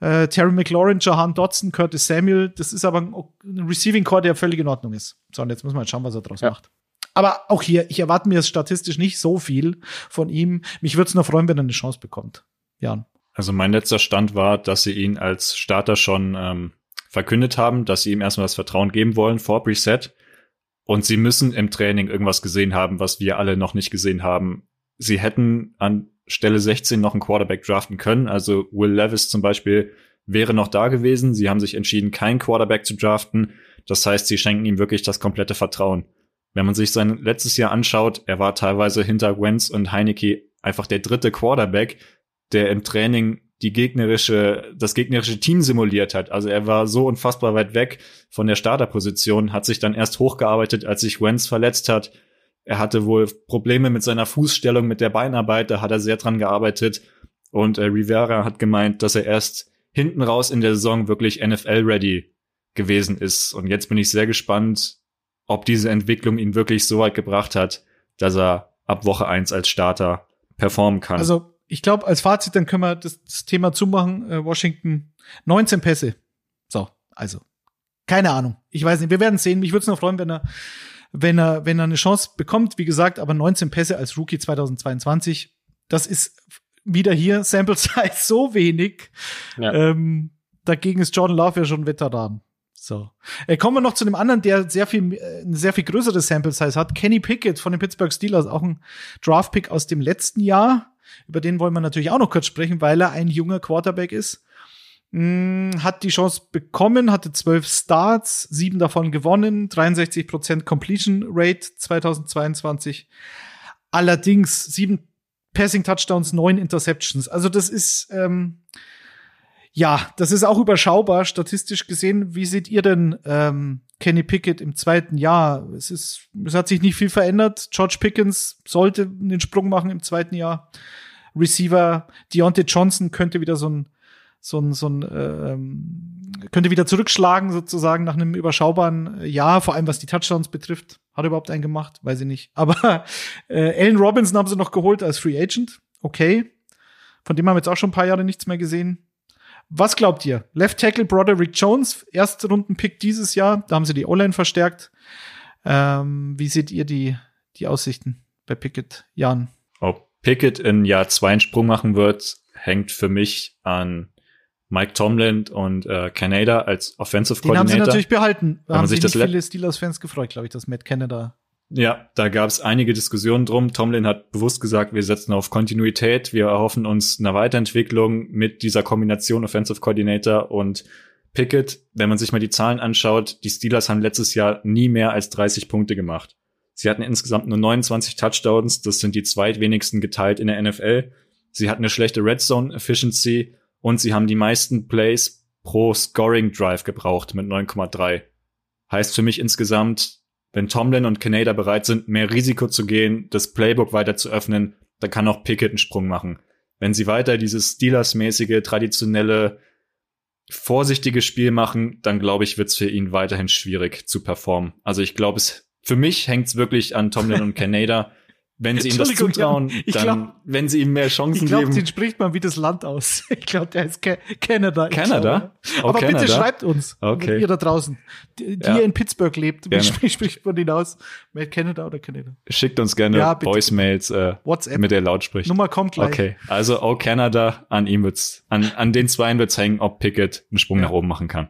Äh, Terry McLaurin, Jahan Dodson, Curtis Samuel. Das ist aber ein, ein Receiving Core, der völlig in Ordnung ist. So, und jetzt muss man halt schauen, was er draus ja. macht. Aber auch hier, ich erwarte mir statistisch nicht so viel von ihm. Mich würde es nur freuen, wenn er eine Chance bekommt. Jan. Also mein letzter Stand war, dass sie ihn als Starter schon ähm, verkündet haben, dass sie ihm erstmal das Vertrauen geben wollen vor Preset. Und sie müssen im Training irgendwas gesehen haben, was wir alle noch nicht gesehen haben. Sie hätten an Stelle 16 noch einen Quarterback draften können. Also Will Levis zum Beispiel wäre noch da gewesen. Sie haben sich entschieden, keinen Quarterback zu draften. Das heißt, sie schenken ihm wirklich das komplette Vertrauen. Wenn man sich sein letztes Jahr anschaut, er war teilweise hinter Wentz und Heineke einfach der dritte Quarterback der im Training die gegnerische, das gegnerische Team simuliert hat. Also er war so unfassbar weit weg von der Starterposition, hat sich dann erst hochgearbeitet, als sich Wentz verletzt hat. Er hatte wohl Probleme mit seiner Fußstellung, mit der Beinarbeit, da hat er sehr dran gearbeitet. Und äh, Rivera hat gemeint, dass er erst hinten raus in der Saison wirklich NFL-ready gewesen ist. Und jetzt bin ich sehr gespannt, ob diese Entwicklung ihn wirklich so weit gebracht hat, dass er ab Woche eins als Starter performen kann. Also ich glaube, als Fazit, dann können wir das, das Thema zumachen. Äh, Washington 19 Pässe. So, also keine Ahnung. Ich weiß nicht. Wir werden sehen. Mich würde es noch freuen, wenn er, wenn er, wenn er eine Chance bekommt. Wie gesagt, aber 19 Pässe als Rookie 2022. Das ist wieder hier Sample Size so wenig. Ja. Ähm, dagegen ist Jordan Love ja schon Veteran. So. Äh, kommen wir noch zu einem anderen, der sehr viel, äh, eine sehr viel größere Sample Size hat. Kenny Pickett von den Pittsburgh Steelers, auch ein Draft Pick aus dem letzten Jahr. Über den wollen wir natürlich auch noch kurz sprechen, weil er ein junger Quarterback ist. Hm, hat die Chance bekommen, hatte zwölf Starts, sieben davon gewonnen, 63% Completion Rate 2022. Allerdings sieben Passing Touchdowns, neun Interceptions. Also das ist ähm, ja, das ist auch überschaubar statistisch gesehen. Wie seht ihr denn ähm, Kenny Pickett im zweiten Jahr. Es ist, es hat sich nicht viel verändert. George Pickens sollte den Sprung machen im zweiten Jahr. Receiver Deontay Johnson könnte wieder so ein, so ein, so ein, ähm, könnte wieder zurückschlagen sozusagen nach einem überschaubaren Jahr, vor allem was die Touchdowns betrifft. Hat er überhaupt einen gemacht? Weiß ich nicht. Aber äh, Allen Robinson haben sie noch geholt als Free Agent. Okay. Von dem haben wir jetzt auch schon ein paar Jahre nichts mehr gesehen. Was glaubt ihr? Left Tackle Broderick Jones, erste Rundenpick dieses Jahr. Da haben sie die O-Line verstärkt. Ähm, wie seht ihr die, die Aussichten bei Pickett, Jan? Ob Pickett in Jahr zwei einen Sprung machen wird, hängt für mich an Mike Tomlin und äh, Canada als Offensive Den haben Coordinator. sie natürlich behalten. Da man haben sich sich das viele Steelers-Fans gefreut, glaube ich, dass Matt Canada. Ja, da gab es einige Diskussionen drum. Tomlin hat bewusst gesagt, wir setzen auf Kontinuität. Wir erhoffen uns eine Weiterentwicklung mit dieser Kombination Offensive Coordinator und Pickett. Wenn man sich mal die Zahlen anschaut, die Steelers haben letztes Jahr nie mehr als 30 Punkte gemacht. Sie hatten insgesamt nur 29 Touchdowns. Das sind die zweitwenigsten geteilt in der NFL. Sie hatten eine schlechte Red Zone Efficiency und sie haben die meisten Plays pro Scoring Drive gebraucht mit 9,3. Heißt für mich insgesamt, wenn Tomlin und Canada bereit sind, mehr Risiko zu gehen, das Playbook weiter zu öffnen, dann kann auch Pickett einen Sprung machen. Wenn sie weiter dieses Steelers-mäßige, traditionelle, vorsichtige Spiel machen, dann glaube ich, wird es für ihn weiterhin schwierig zu performen. Also ich glaube, es für mich hängt es wirklich an Tomlin und Canada. Wenn sie ihm das zutrauen, ich dann, glaub- wenn sie ihm mehr Chancen Ich glaube, geben. den spricht man wie das Land aus. Ich glaube, der ist Ca Canada. Ich Canada? glaube. Oh, Aber bitte Canada? schreibt uns, Okay. ihr da draußen, die, die Ja. ihr in Pittsburgh lebt. Wie Gerne. spricht, spricht man den aus? Matt Canada oder Canada? Schickt uns gerne Ja, bitte. Voicemails, äh, WhatsApp. mit der laut spricht. Nummer kommt gleich. Okay, also oh Canada, an ihm wird's, an, an den Zweien wird's hängen, ob Pickett einen Sprung nach oben machen kann.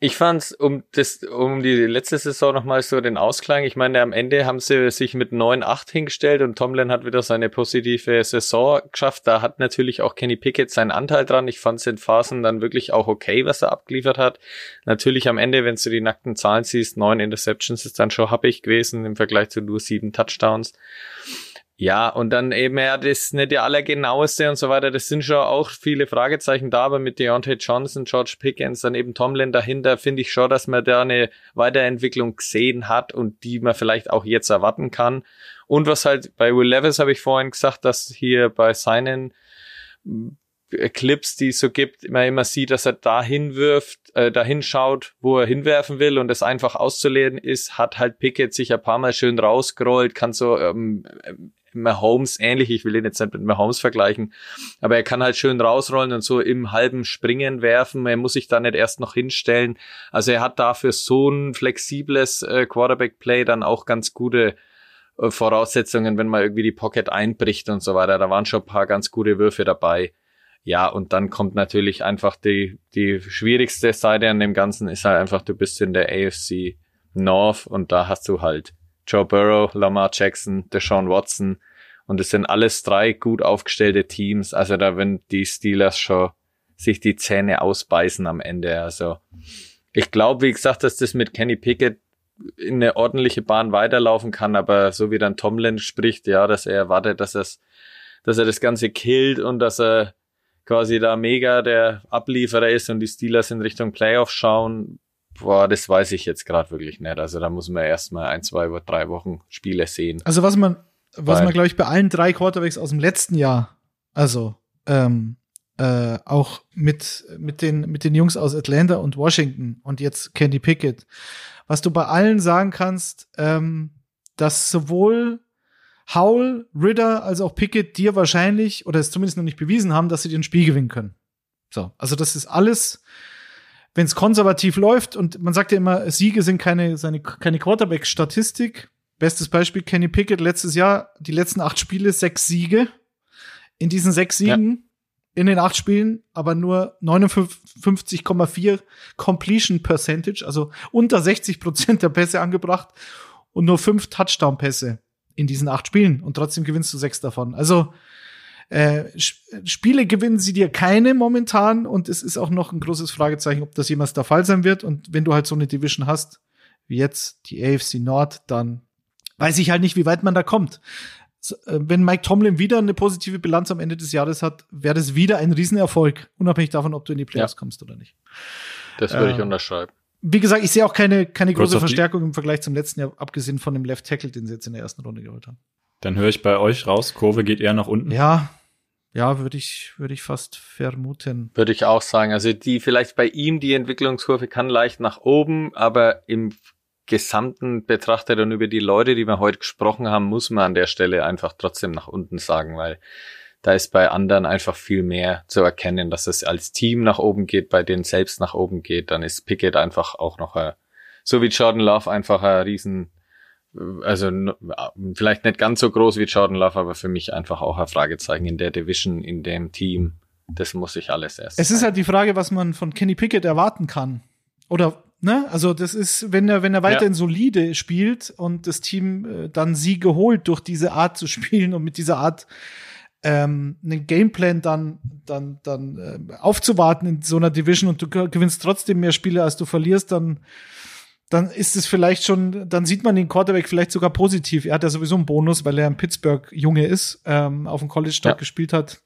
Ich fand's um das, um die letzte Saison nochmal so den Ausklang. Ich meine, am Ende haben sie sich mit 9-8 hingestellt und Tomlin hat wieder seine positive Saison geschafft. Da hat natürlich auch Kenny Pickett seinen Anteil dran. Ich fand's in Phasen dann wirklich auch okay, was er abgeliefert hat. Natürlich am Ende, wenn du die nackten Zahlen siehst, neun Interceptions ist dann schon happig gewesen im Vergleich zu nur sieben Touchdowns. Ja, und dann eben, ja, das ist nicht der allergenaueste und so weiter. Das sind schon auch viele Fragezeichen da, aber mit Deontay Johnson, George Pickens, dann eben Tomlin dahinter, finde ich schon, dass man da eine Weiterentwicklung gesehen hat und die man vielleicht auch jetzt erwarten kann. Und was halt bei Will Levis habe ich vorhin gesagt, dass hier bei seinen Clips, die es so gibt, man immer sieht, dass er dahin wirft, äh, dahin schaut, wo er hinwerfen will und es einfach auszulehnen ist, hat halt Pickett sich ein paar Mal schön rausgerollt, kann so ähm, Mahomes ähnlich, ich will ihn jetzt nicht mit Mahomes vergleichen, aber er kann halt schön rausrollen und so im halben Springen werfen, er muss sich da nicht erst noch hinstellen. Also er hat dafür so ein flexibles äh, Quarterback-Play dann auch ganz gute äh, Voraussetzungen, wenn mal irgendwie die Pocket einbricht und so weiter. Da waren schon ein paar ganz gute Würfe dabei. Ja, und dann kommt natürlich einfach die, die schwierigste Seite an dem Ganzen ist halt einfach, du bist in der AFC North und da hast du halt Joe Burrow, Lamar Jackson, Deshaun Watson und es sind alles drei gut aufgestellte Teams. Also da wenn die Steelers schon sich die Zähne ausbeißen am Ende. Also ich glaube, wie gesagt, dass das mit Kenny Pickett in eine ordentliche Bahn weiterlaufen kann, aber so wie dann Tomlin spricht, ja, dass er erwartet, dass es, dass er das Ganze killt und dass er quasi da mega der Ablieferer ist und die Steelers in Richtung Playoff schauen, boah, das weiß ich jetzt gerade wirklich nicht. Also da muss man erstmal ein, zwei, drei Wochen Spiele sehen. Also was man, was Weil- man, glaube ich, bei allen drei Quarterbacks aus dem letzten Jahr, also ähm, äh, auch mit, mit, den, mit den Jungs aus Atlanta und Washington und jetzt Kenny Pickett, was du bei allen sagen kannst, ähm, dass sowohl Howell, Ritter als auch Pickett dir wahrscheinlich, oder es zumindest noch nicht bewiesen haben, dass sie dir ein Spiel gewinnen können. So, also das ist alles, wenn es konservativ läuft und man sagt ja immer, Siege sind keine, seine, keine Quarterback-Statistik. Bestes Beispiel Kenny Pickett letztes Jahr, die letzten acht Spiele, sechs Siege. In diesen sechs Siegen, in den acht Spielen, aber nur 59,4 Completion Percentage, also unter 60 Prozent der Pässe angebracht und nur fünf Touchdown-Pässe in diesen acht Spielen und trotzdem gewinnst du sechs davon. Also äh, Sp- Spiele gewinnen sie dir keine momentan und es ist auch noch ein großes Fragezeichen, ob das jemals der Fall sein wird. Und wenn du halt so eine Division hast, wie jetzt die AFC Nord, dann weiß ich halt nicht, wie weit man da kommt. Äh, Wenn Mike Tomlin wieder eine positive Bilanz am Ende des Jahres hat, wäre das wieder ein Riesenerfolg, unabhängig davon, ob du in die Playoffs Ja. kommst oder nicht. Das würde ich Äh, unterschreiben. wie gesagt, ich sehe auch keine, keine große Verstärkung im Vergleich zum letzten Jahr, abgesehen von dem Left Tackle, den sie jetzt in der ersten Runde geholt haben. Dann höre ich bei euch raus, Kurve geht eher nach unten. Ja, ja, würde ich, würde ich fast vermuten. Würde ich auch sagen. Also die, vielleicht bei ihm, die Entwicklungskurve kann leicht nach oben, aber im Gesamten betrachtet und über die Leute, die wir heute gesprochen haben, muss man an der Stelle einfach trotzdem nach unten sagen, weil da ist bei anderen einfach viel mehr zu erkennen, dass es als Team nach oben geht, bei denen selbst nach oben geht, dann ist Pickett einfach auch noch so wie Jordan Love einfach ein riesen, also vielleicht nicht ganz so groß wie Jordan Love, aber für mich einfach auch ein Fragezeichen in der Division, in dem Team. Das muss ich alles erst. Es ist halt die Frage, was man von Kenny Pickett erwarten kann. Oder Ne? Also das ist, wenn er, wenn er weiterhin ja. solide spielt und das Team äh, dann Siege holt durch diese Art zu spielen und mit dieser Art ähm, einen Gameplan dann, dann, dann äh, aufzuwarten in so einer Division und du gewinnst trotzdem mehr Spiele, als du verlierst, dann, dann ist es vielleicht schon, dann sieht man den Quarterback vielleicht sogar positiv. Er hat ja sowieso einen Bonus, weil er ein Pittsburgh-Junge ist, ähm, auf dem College dort ja. gespielt hat.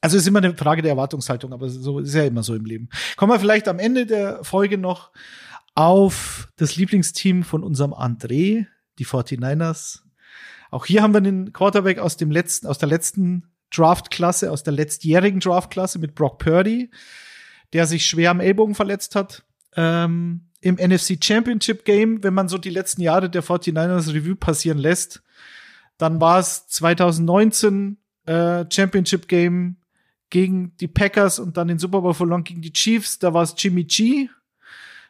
Also ist immer eine Frage der Erwartungshaltung, aber so ist ja immer so im Leben. Kommen wir vielleicht am Ende der Folge noch auf das Lieblingsteam von unserem André, die 49ers. Auch hier haben wir den Quarterback aus dem letzten, aus der letzten Draftklasse, aus der letztjährigen Draftklasse mit Brock Purdy, der sich schwer am Ellbogen verletzt hat. Ähm, Im NFC Championship Game, wenn man so die letzten Jahre der 49ers Review passieren lässt, dann war es 2019 äh, Championship Game gegen die Packers und dann den Super Bowl verloren gegen die Chiefs. Da war es Jimmy G.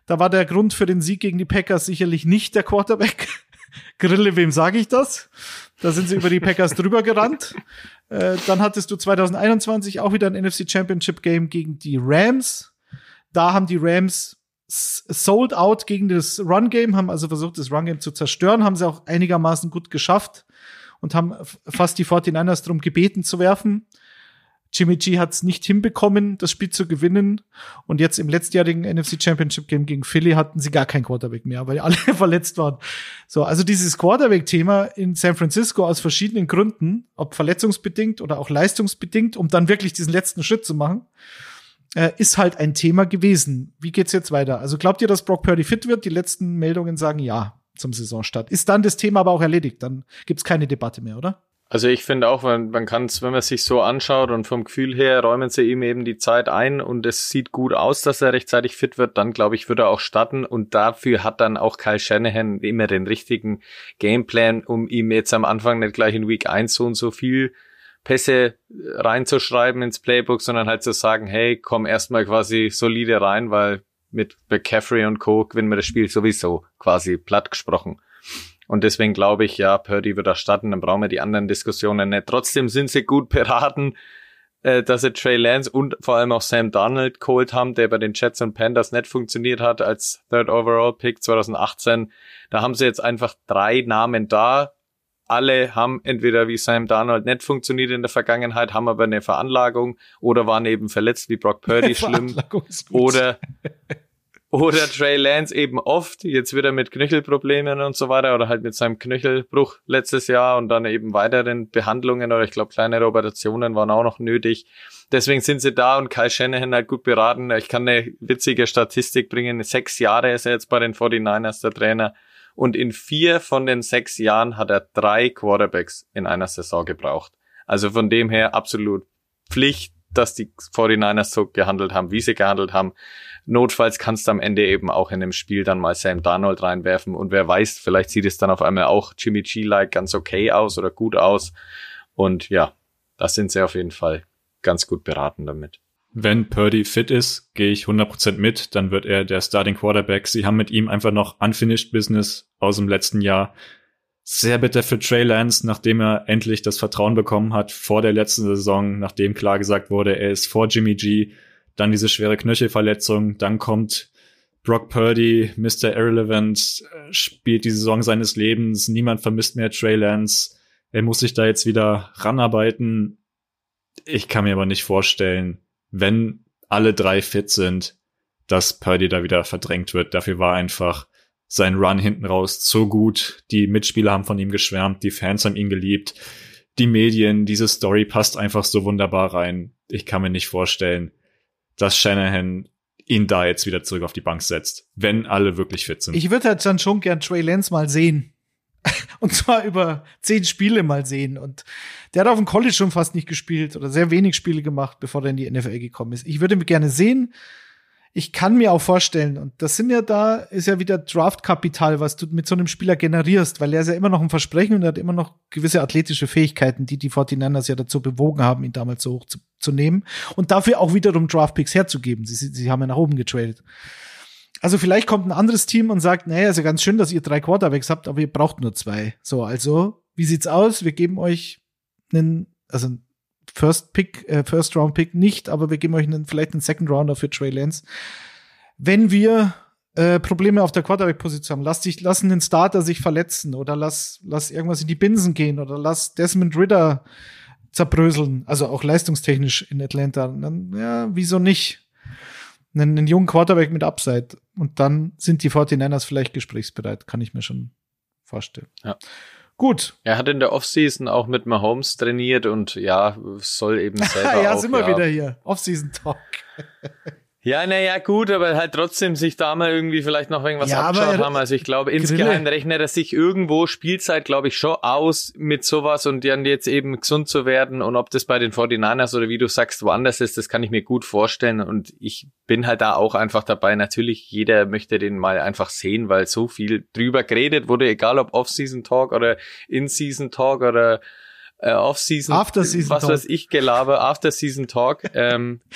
Da war der Grund für den Sieg gegen die Packers sicherlich nicht der Quarterback. Grille, wem sage ich das? Da sind sie über die Packers drüber gerannt. Äh, dann hattest du 2021 auch wieder ein NFC Championship Game gegen die Rams. Da haben die Rams sold out gegen das Run Game, haben also versucht, das Run Game zu zerstören, haben sie auch einigermaßen gut geschafft und haben fast die 49ers darum gebeten zu werfen. Jimmy G hat es nicht hinbekommen, das Spiel zu gewinnen. Und jetzt im letztjährigen NFC Championship Game gegen Philly hatten sie gar kein Quarterback mehr, weil alle verletzt waren. So, also dieses Quarterback-Thema in San Francisco aus verschiedenen Gründen, ob verletzungsbedingt oder auch leistungsbedingt, um dann wirklich diesen letzten Schritt zu machen, äh, ist halt ein Thema gewesen. Wie geht's jetzt weiter? Also glaubt ihr, dass Brock Purdy fit wird? Die letzten Meldungen sagen ja zum Saisonstart. Ist dann das Thema aber auch erledigt? Dann gibt's keine Debatte mehr, oder? Also ich finde auch, man, man kann es, wenn man sich so anschaut und vom Gefühl her räumen sie ihm eben die Zeit ein und es sieht gut aus, dass er rechtzeitig fit wird, dann glaube ich, würde er auch starten und dafür hat dann auch Kyle Shanahan immer den richtigen Gameplan, um ihm jetzt am Anfang nicht gleich in Week 1 so und so viel Pässe reinzuschreiben ins Playbook, sondern halt zu sagen, hey, komm erstmal quasi solide rein, weil mit McCaffrey und Co. gewinnen wir das Spiel sowieso quasi platt gesprochen. Und deswegen glaube ich, ja, Purdy wird erstatten, dann brauchen wir die anderen Diskussionen nicht. Trotzdem sind sie gut beraten, äh, dass sie Trey Lance und vor allem auch Sam Donald geholt haben, der bei den Jets und Panthers nicht funktioniert hat als Third Overall Pick 2018. Da haben sie jetzt einfach drei Namen da. Alle haben entweder wie Sam Donald nicht funktioniert in der Vergangenheit, haben aber eine Veranlagung oder waren eben verletzt wie Brock Purdy schlimm. Oder oder Trey Lance eben oft, jetzt wieder mit Knöchelproblemen und so weiter oder halt mit seinem Knöchelbruch letztes Jahr und dann eben weiteren Behandlungen oder ich glaube kleinere Operationen waren auch noch nötig. Deswegen sind sie da und Kyle Shanahan halt gut beraten. Ich kann eine witzige Statistik bringen. Sechs Jahre ist er jetzt bei den 49ers der Trainer und in vier von den sechs Jahren hat er drei Quarterbacks in einer Saison gebraucht. Also von dem her absolut Pflicht, dass die 49ers so gehandelt haben, wie sie gehandelt haben. Notfalls kannst du am Ende eben auch in dem Spiel dann mal Sam Darnold reinwerfen und wer weiß, vielleicht sieht es dann auf einmal auch Jimmy G-like ganz okay aus oder gut aus. Und ja, da sind sie auf jeden Fall ganz gut beraten damit. Wenn Purdy fit ist, gehe ich 100% mit, dann wird er der Starting Quarterback. Sie haben mit ihm einfach noch Unfinished Business aus dem letzten Jahr. Sehr bitter für Trey Lance, nachdem er endlich das Vertrauen bekommen hat vor der letzten Saison, nachdem klar gesagt wurde, er ist vor Jimmy G dann diese schwere Knöchelverletzung, dann kommt Brock Purdy, Mr. Irrelevant, spielt die Saison seines Lebens, niemand vermisst mehr Trey Lance, er muss sich da jetzt wieder ranarbeiten. Ich kann mir aber nicht vorstellen, wenn alle drei fit sind, dass Purdy da wieder verdrängt wird. Dafür war einfach sein Run hinten raus so gut. Die Mitspieler haben von ihm geschwärmt, die Fans haben ihn geliebt. Die Medien, diese Story passt einfach so wunderbar rein. Ich kann mir nicht vorstellen, dass Shanahan ihn da jetzt wieder zurück auf die Bank setzt, wenn alle wirklich fit sind. Ich würde halt dann schon gern Trey Lance mal sehen. Und zwar über zehn Spiele mal sehen. Und der hat auf dem College schon fast nicht gespielt oder sehr wenig Spiele gemacht, bevor er in die NFL gekommen ist. Ich würde ihn gerne sehen. Ich kann mir auch vorstellen, und das sind ja da, ist ja wieder Draftkapital, was du mit so einem Spieler generierst, weil er ist ja immer noch ein Versprechen und er hat immer noch gewisse athletische Fähigkeiten, die die 49ers ja dazu bewogen haben, ihn damals so hoch zu, zu nehmen und dafür auch wiederum Draftpicks herzugeben. Sie, sie haben ja nach oben getradet. Also vielleicht kommt ein anderes Team und sagt, naja, ist ja ganz schön, dass ihr drei Quarterbacks habt, aber ihr braucht nur zwei. So, also, wie sieht's aus? Wir geben euch einen, also First Pick, äh, First Round Pick nicht, aber wir geben euch einen, vielleicht einen Second Rounder für Trey Lance. Wenn wir äh, Probleme auf der Quarterback-Position haben, lass dich, lassen den Starter sich verletzen oder lass, lass irgendwas in die Binsen gehen oder lass Desmond Ritter zerbröseln, also auch leistungstechnisch in Atlanta, dann, ja, wieso nicht? Einen, einen jungen Quarterback mit Upside. Und dann sind die 49ers vielleicht gesprächsbereit, kann ich mir schon vorstellen. Ja. Gut. Er hat in der Offseason auch mit Mahomes trainiert und ja, soll eben selber ja, auch, sind wir ja, wieder hier. Offseason Talk. Ja, naja, gut, aber halt trotzdem sich da mal irgendwie vielleicht noch irgendwas Ja, abgeschaut haben. Also ich glaube, insgeheim rechnet er sich irgendwo Spielzeit, glaube ich, schon aus mit sowas und dann jetzt eben gesund zu werden. Und ob das bei den 49ers oder wie du sagst, woanders ist, das kann ich mir gut vorstellen. Und ich bin halt da auch einfach dabei. Natürlich, jeder möchte den mal einfach sehen, weil so viel drüber geredet wurde, egal ob Off-Season Talk oder In-Season Talk oder äh, Off-Season, After-Season was Talk. weiß ich, Gelaber, After-Season Talk. ähm,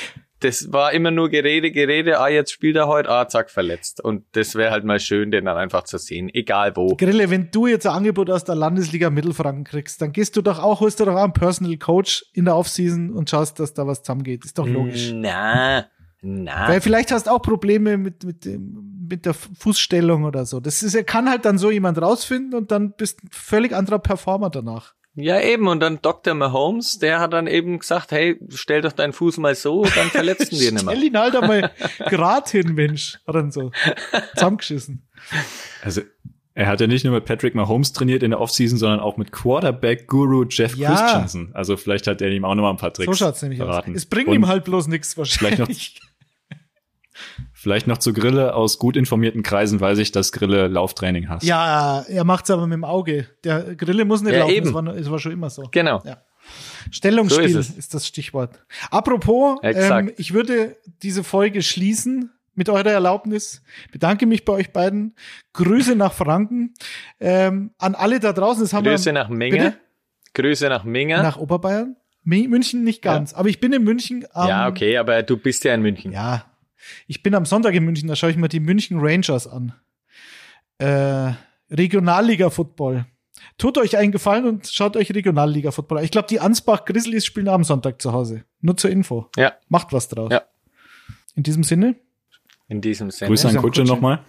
das war immer nur Gerede, Gerede, ah, jetzt spielt er heute, ah, zack, verletzt. Und das wäre halt mal schön, den dann einfach zu sehen, egal wo. Grille, wenn du jetzt ein Angebot aus der Landesliga Mittelfranken kriegst, dann gehst du doch auch, holst du doch auch einen Personal Coach in der Offseason und schaust, dass da was zusammengeht. Ist doch logisch. Na, na. Weil vielleicht hast du auch Probleme mit, mit, dem, mit der Fußstellung oder so. Das ist, er kann halt dann so jemand rausfinden und dann bist ein völlig anderer Performer danach. Ja, eben. Und dann Dr. Mahomes, der hat dann eben gesagt, hey, stell doch deinen Fuß mal so, dann verletzen wir nicht mehr. Stell ihn halt einmal grad hin, Mensch. Hat dann so zusammengeschissen. Also er hat ja nicht nur mit Patrick Mahomes trainiert in der Offseason, sondern auch mit Quarterback-Guru Jeff Ja. Christensen. Also vielleicht hat er ihm auch noch mal ein paar Tricks So schaut's nämlich verraten. aus. Es bringt Und ihm halt bloß nichts Vielleicht noch- wahrscheinlich. Vielleicht noch zu Grille. Aus gut informierten Kreisen weiß ich, dass Grille Lauftraining hasst. Ja, er macht's aber mit dem Auge. Der Grille muss nicht Ja, laufen. eben. Das war, das war schon immer so. Genau. Ja. Stellungsspiel So ist, ist das Stichwort. Apropos, ähm, ich würde diese Folge schließen mit eurer Erlaubnis. Bedanke mich bei euch beiden. Grüße nach Franken. Ähm, an alle da draußen. Das haben Grüße wir nach Minge. Bitte? Grüße nach Minge. nach Oberbayern. München nicht ganz, aber ich bin in München. Am, ja, okay, aber du bist ja in München. Ja, ich bin am Sonntag in München, da schaue ich mir die München Rangers an. Äh, Regionalliga-Football. Tut euch einen Gefallen und schaut euch Regionalliga-Football an. Ich glaube, die Ansbach Grizzlies spielen am Sonntag zu Hause. Nur zur Info. Ja. Macht was draus. Ja. In diesem Sinne, In diesem Sinne. Grüße an Kutsche Kutsche. nochmal.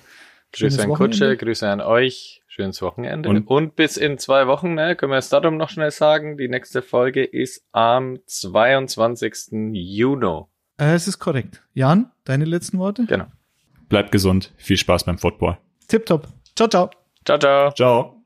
Grüße an. Kutsche, Grüße an euch. Schönes Wochenende. Und- Und, bis in zwei Wochen, ne, können wir das Datum noch schnell sagen. Die nächste Folge ist am 22. Juni. Äh, es ist korrekt. Jan, deine letzten Worte? Genau. Bleibt gesund. Viel Spaß beim Football. Tipptopp. Ciao, ciao. Ciao, ciao. Ciao.